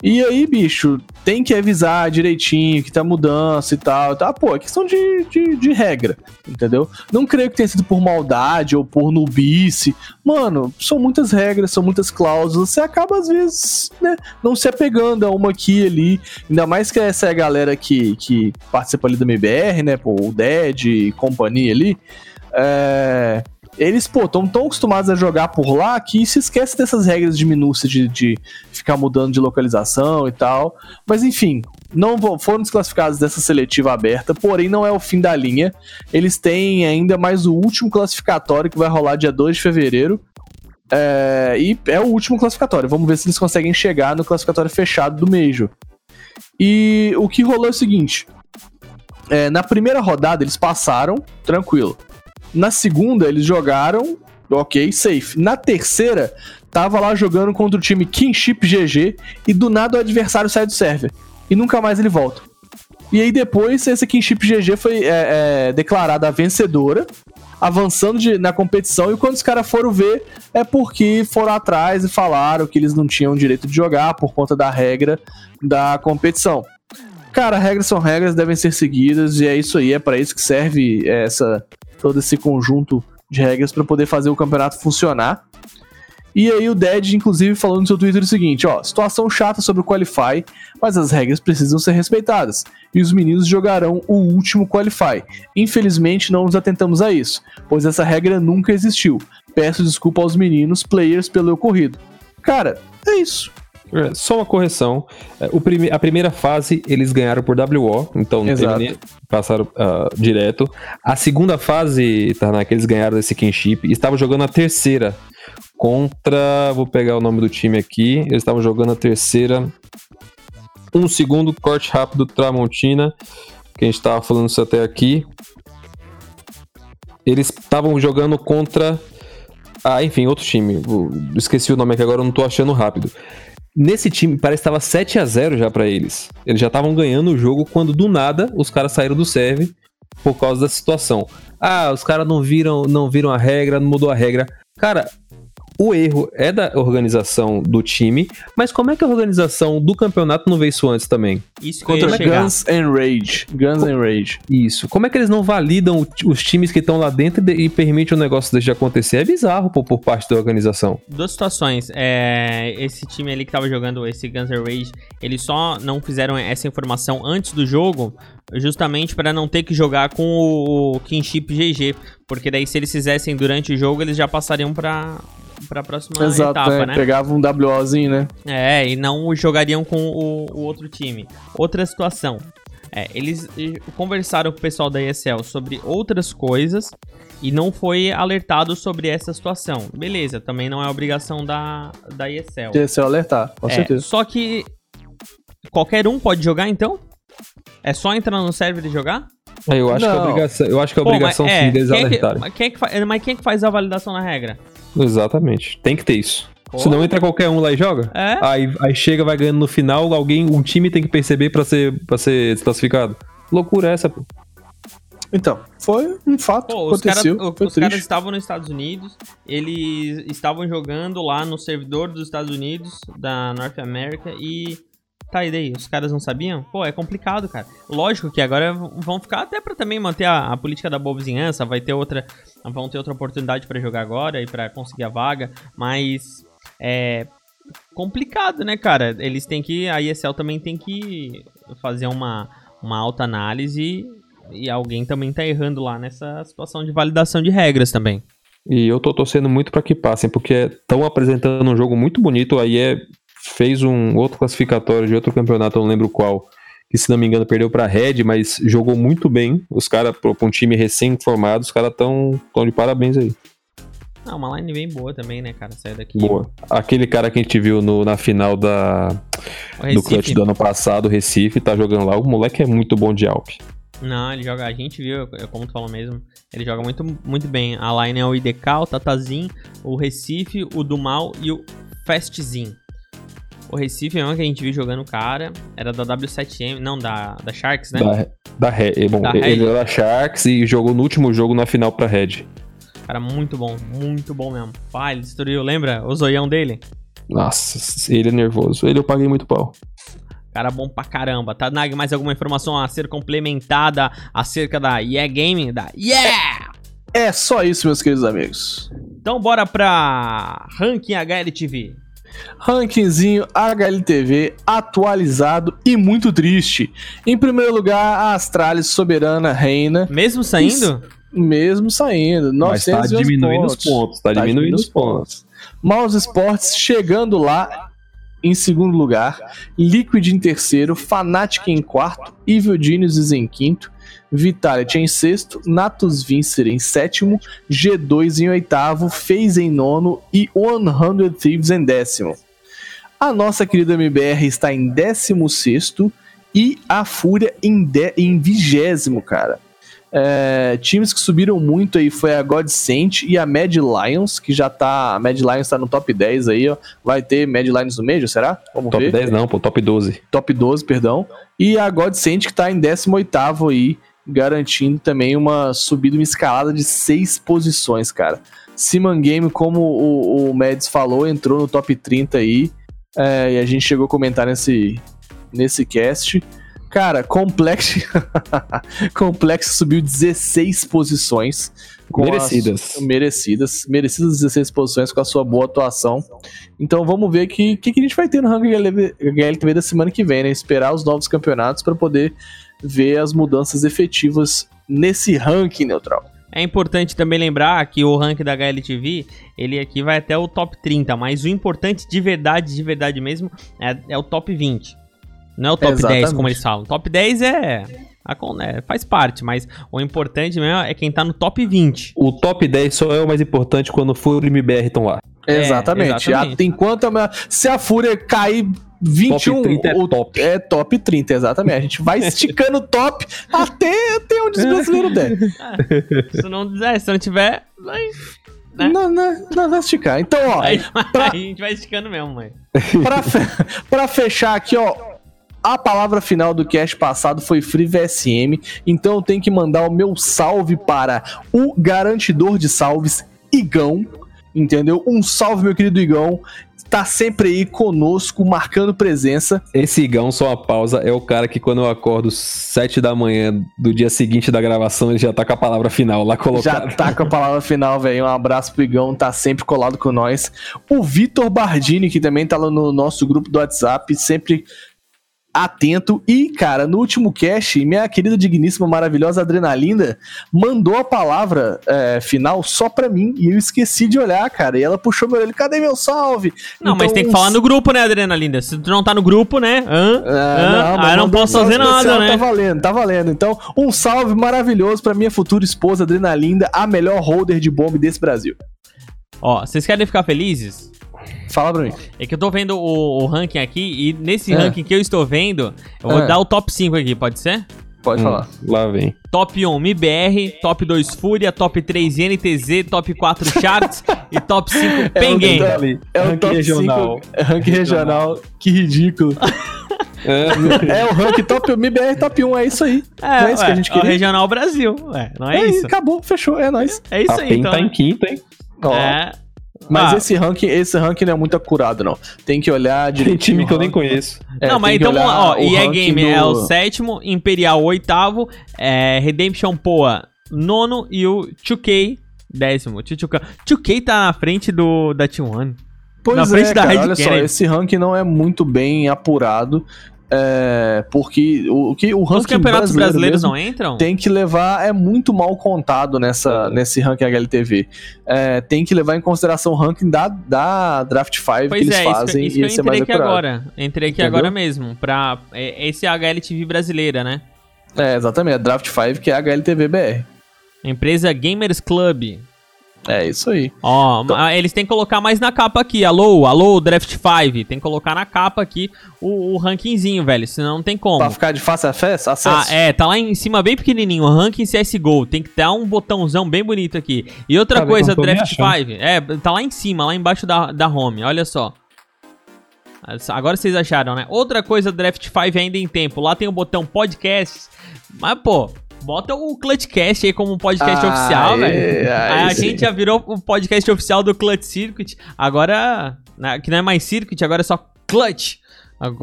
E aí, bicho, tem que avisar direitinho que tá mudança e tal. Tá, pô, é questão de, de, de regra, entendeu? Não creio que tenha sido por maldade ou por nubice. Mano, são muitas regras, são muitas cláusulas. Você acaba, às vezes, né, não se apegando a uma aqui e ali. Ainda mais que essa é a galera que, que participa ali da MBR, né? Pô, o Dead e companhia ali. É eles, pô, estão tão acostumados a jogar por lá que se esquece dessas regras de minúcia de, de ficar mudando de localização e tal. Mas enfim, não vão, foram desclassificados dessa seletiva aberta, porém não é o fim da linha. Eles têm ainda mais o último classificatório que vai rolar dia 2 de fevereiro. É, e é o último classificatório. Vamos ver se eles conseguem chegar no classificatório fechado do Major. E o que rolou é o seguinte: é, na primeira rodada eles passaram, tranquilo. Na segunda, eles jogaram, ok, safe. Na terceira, tava lá jogando contra o time Kinship GG e do nada o adversário sai do server. E nunca mais ele volta. E aí depois, essa Kinship GG foi é, é, declarada vencedora, avançando de, na competição. E quando os caras foram ver, é porque foram atrás e falaram que eles não tinham direito de jogar por conta da regra da competição. Cara, regras são regras, devem ser seguidas, e é isso aí, é para isso que serve essa todo esse conjunto de regras para poder fazer o campeonato funcionar. E aí o Dead, inclusive, falou no seu Twitter o seguinte, ó, situação chata sobre o Qualify, mas as regras precisam ser respeitadas, e os meninos jogarão o último Qualify. Infelizmente não nos atentamos a isso, pois essa regra nunca existiu. Peço desculpa aos meninos, players, pelo ocorrido. Cara, é isso. É, só uma correção. É, o prime a primeira fase eles ganharam por WO, então nem, passaram uh, direto. A segunda fase, tá, que eles ganharam desse kinship, estavam jogando a terceira contra. Vou pegar o nome do time aqui. Eles estavam jogando a terceira. Um segundo, corte rápido Tramontina. Que a gente estava falando isso até aqui. Eles estavam jogando contra. Ah, enfim, outro time. Esqueci o nome aqui agora, eu não tô achando rápido. Nesse time, parece que estava 7 a 0 já para eles. Eles já estavam ganhando o jogo quando do nada os caras saíram do serve por causa da situação. Ah, os caras não viram, não viram a regra, não mudou a regra. Cara, o erro é da organização do time, mas como é que a organização do campeonato não vê isso antes também? Isso Contra Guns and Rage. Guns and Rage. Isso. Como é que eles não validam os times que estão lá dentro e permitem o negócio de acontecer? É bizarro pô, por parte da organização. Duas situações. É, esse time ali que tava jogando esse Guns and Rage, eles só não fizeram essa informação antes do jogo, justamente para não ter que jogar com o Kinship GG, porque daí se eles fizessem durante o jogo, eles já passariam para pra próxima Exato, etapa, é, né? Pegava um WOzinho, né? É, e não jogariam com o, o outro time. Outra situação. É, eles conversaram com o pessoal da ESL sobre outras coisas e não foi alertado sobre essa situação. Beleza, também não é obrigação da, da ESL. ESL alertar, com É, certeza. Só que qualquer um pode jogar então? É só entrar no server e jogar? Aí eu acho que é Não. obrigação, eu acho que é Pô, obrigação mas, sim é, deles quem é que- alertarem. mas quem é que mas quem é que faz a validação na regra? Exatamente. Tem que ter isso. Se não entra qualquer um lá e joga, É? aí, aí chega, vai ganhando no final, alguém, um time tem que perceber pra ser, pra ser desclassificado. Loucura essa, pô. Então, foi um fato, Pô, os, cara, aconteceu, os caras triste. estavam nos Estados Unidos, eles estavam jogando lá no servidor dos Estados Unidos, da North America, e. Tá, e daí? Os caras não sabiam? Pô, é complicado, cara. Lógico que agora vão ficar até pra também manter a, a política da boa vizinhança, vai ter outra. Vão ter outra oportunidade pra jogar agora e pra conseguir a vaga, mas. É. Complicado, né, cara? Eles têm que. A ESL também tem que fazer uma, uma alta análise e alguém também tá errando lá nessa situação de validação de regras também. E eu tô torcendo muito pra que passem, porque estão apresentando um jogo muito bonito. Aí é fez um outro classificatório de outro campeonato, eu não lembro qual, que se não me engano perdeu pra Red, mas jogou muito bem. Os caras, pra um time recém-formado, os caras tão, tão de parabéns aí. Ah, uma line bem boa também, né, cara? Sair daqui. Boa. Aquele cara que a gente viu no- na final da, do clutch do ano passado, o Recife, tá jogando lá. O moleque é muito bom de Alp. Não, ele joga. A gente viu, é como tu falou mesmo. Ele joga muito, muito bem. A line é o IDK, o Tatazin, o Recife, o Dumal e o Fastzin. O Recife é um que a gente viu jogando o cara. Era da W7M, não, da, da Sharks, né? Da, da Red. é, Bom, Da ele era da Sharks e jogou no último jogo na final pra Red. Cara, muito bom, muito bom mesmo. Pai, ele destruiu, lembra? O zoião dele? Nossa, ele é nervoso. Ele eu paguei muito pau. Cara bom pra caramba, tá? Nag, mais alguma informação a ser complementada acerca da Yeah Game? Da Yeah! É só isso, meus queridos amigos. Então bora pra ranking HLTV. Rankingzinho HLTV atualizado e muito triste. Em primeiro lugar, a Astralis Soberana Reina, Mesmo saindo? mesmo saindo. Mas tá 911 diminuindo os pontos, tá diminuindo os pontos. Mouse Sports chegando lá em segundo lugar, Liquid em terceiro, Fnatic em quarto, Evil Geniuses em quinto, Vitality em sexto, Natus Vincer em sétimo, G2 em oitavo, FaZe em nono e 100 Thieves em décimo. A nossa querida MBR está em décimo sexto e a Fúria em, de- em vigésimo, cara. É, times que subiram muito aí foi a Godsent e a Mad Lions, que já tá. A Mad Lions tá no top 10 aí, ó. Vai ter Mad Lions no meio, será? Vamos Top ver. 10 não, pô, top 12. Top 12, perdão. E a Godsent que tá em 18 aí, garantindo também uma subida, uma escalada de seis posições, cara. Siman Game, como o, o Mads falou, entrou no top 30 aí. é, e a gente chegou a comentar nesse, nesse cast. Cara, Complex. Complex subiu 16 posições. Merecidas. as- merecidas. Merecidas 16 posições com a sua boa atuação. Então vamos ver o que, que, que a gente vai ter no ranking HLTV da semana que vem, né? Esperar os novos campeonatos para poder ver as mudanças efetivas nesse ranking neutral. É importante também lembrar que o ranking da HLTV, ele aqui vai até o top 30, mas o importante de verdade, de verdade mesmo, é, é o top 20. Não é o top 10, Exatamente. como eles falam. Top 10 é, é, faz parte, mas o importante mesmo é quem tá no top 20. O top 10 só é o mais importante quando Fúria e MBR estão lá. É, exatamente. exatamente. A- enquanto a- se a Fúria cair 21, Top 30 é o- top. é top 30, exatamente. A gente vai esticando o top até, até onde os brasileiros der. Se não, é, se não tiver, vai, Né? Não, não, não vai esticar. Então, ó, aí, pra- aí a gente vai esticando mesmo, mãe. pra, fe- pra fechar aqui, ó. A palavra final do cast passado foi Free VSM, então eu tenho que mandar o meu salve para o garantidor de salves, Igão, entendeu? Um salve, meu querido Igão, tá sempre aí conosco, marcando presença. Esse Igão, só uma pausa, é o cara que quando eu acordo 7 da manhã do dia seguinte da gravação, ele já tá com a palavra final lá Já colocada. tá com a palavra final, velho. Um abraço pro Igão, tá sempre colado com nós. O Vitor Bardini, que também tá lá no nosso grupo do WhatsApp, sempre atento. E, cara, no último cast, minha querida, digníssima, maravilhosa Adrenalina mandou a palavra é, final só pra mim. E eu esqueci de olhar, cara. E ela puxou meu olho, cadê meu salve? Não, mas Então, tem que falar no grupo, né, Adrenalina? Se tu não tá no grupo, né? Hã? É, Hã? mas Aí eu não posso fazer nada, né? Tá valendo, tá valendo. Então, um salve maravilhoso pra minha futura esposa, Adrenalinda, a melhor holder de bomba desse Brasil. Ó, vocês querem ficar felizes? Fala pra mim. É que eu tô vendo o, o ranking aqui e nesse É. ranking que eu estou vendo, eu vou É. dar o top 5 aqui, pode ser? Pode Hum, falar. Lá vem. Top 1 MBR, top 2 Fúria, top 3 NTZ, top 4 Charts e top 5 Penguin. É o, Ali, é o ranking top regional. 5. É ranking regional. Que ridículo. é o ranking top MBR top 1, é isso aí. É, não é isso ué, que a gente é o queria? Regional Brasil. Ué, não é, É isso? acabou, fechou, é nóis. É isso A aí, PEN então. tá né? em quinto, hein? Ó, É. Mas Ah. esse ranking, esse ranking não é muito acurado, não. Tem que olhar Tem direitinho. time que eu nem conheço. É, não, mas tem então ó. EA ranking Game do- é o sétimo, Imperial oitavo, é, Redemption Poa nono e o 2K décimo. 2K 2K tá na frente do da T1. Pois na é, frente da cara, olha só, Kennedy. esse ranking não é muito bem apurado. É, porque o, o que o Os ranking campeonatos brasileiro brasileiros não entram? tem que levar é muito mal contado nessa nesse ranking HLTV. É, tem que levar em consideração o ranking da, da Draft 5 que Pois eles é, isso, fazem isso e que eu é entrei aqui agora. Entrei aqui Entendeu? agora mesmo. Pra, é, esse é a HLTV brasileira, né? É, exatamente, a Draft 5 que é a HLTV BR. Empresa Gamers Club. É isso aí. Ó, Então- ma- eles têm que colocar mais na capa aqui. Alô, alô, Draft 5. Tem que colocar na capa aqui o, o rankingzinho, velho. Senão não tem como. Pra ficar de fácil acesso, acesso. Ah, é, tá lá em cima bem pequenininho, ranking CSGO. Tem que ter um botãozão bem bonito aqui. E outra coisa, Draft achando. 5. É, tá lá em cima, lá embaixo da, da home. Olha só. Agora vocês acharam, né? Outra coisa, Draft 5 ainda em tempo. Lá tem o botão podcast. Mas, pô, bota o Clutchcast aí como um podcast Ah, oficial, é, velho. Aí a gente já virou o podcast oficial do Clutch Circuit. Agora, né, que não é mais Circuit, agora é só Clutch.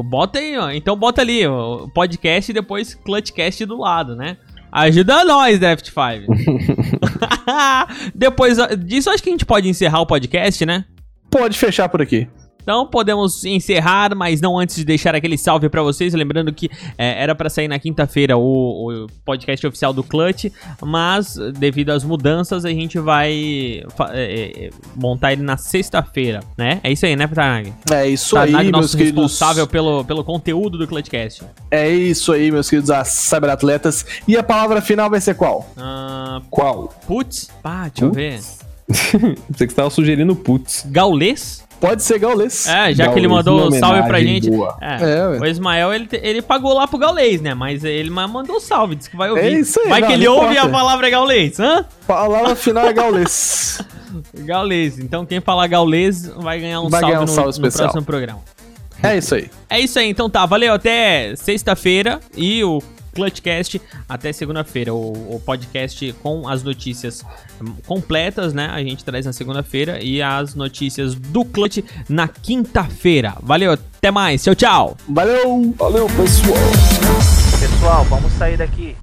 Bota aí, ó. Então bota ali, o podcast e depois Clutchcast do lado, né? Ajuda nós, Daft 5. depois disso, acho que a gente pode encerrar o podcast, né? Pode fechar por aqui. Então podemos encerrar, mas não antes de deixar aquele salve para vocês. Lembrando que é, era para sair na quinta-feira o, o, podcast oficial do Clutch, mas devido às mudanças a gente vai é, é, montar ele na sexta-feira, né? É isso aí, né, Tarnag? É isso Tarnag, aí, nosso meus responsável queridos... pelo, pelo conteúdo do Clutchcast. É isso aí, meus queridos cyberatletas. E a palavra final vai ser qual? Uh, qual? Putz? Pá, deixa putz? eu ver. Você que estava sugerindo putz. Gaulês? Pode ser Gaulês. É, já Gaulês, que ele mandou um salve pra gente. É, é, o Ismael, ele, ele pagou lá pro Gaulês, né? Mas ele mandou salve, disse que vai ouvir. É isso aí, vai não, que ele ouve a palavra Gaulês, hã? Palavra final é Gaulês. Gaulês. Então quem falar Gaulês vai ganhar um vai salve, ganhar um no, salve no próximo programa. É isso aí. É isso aí, então tá. Valeu, até sexta-feira. E o Clutchcast até segunda-feira. O, o, podcast com as notícias completas, né? A gente traz na segunda-feira e as notícias do Clutch na quinta-feira. Valeu, até mais. Tchau, tchau. Valeu. Valeu, pessoal. Pessoal, vamos sair daqui.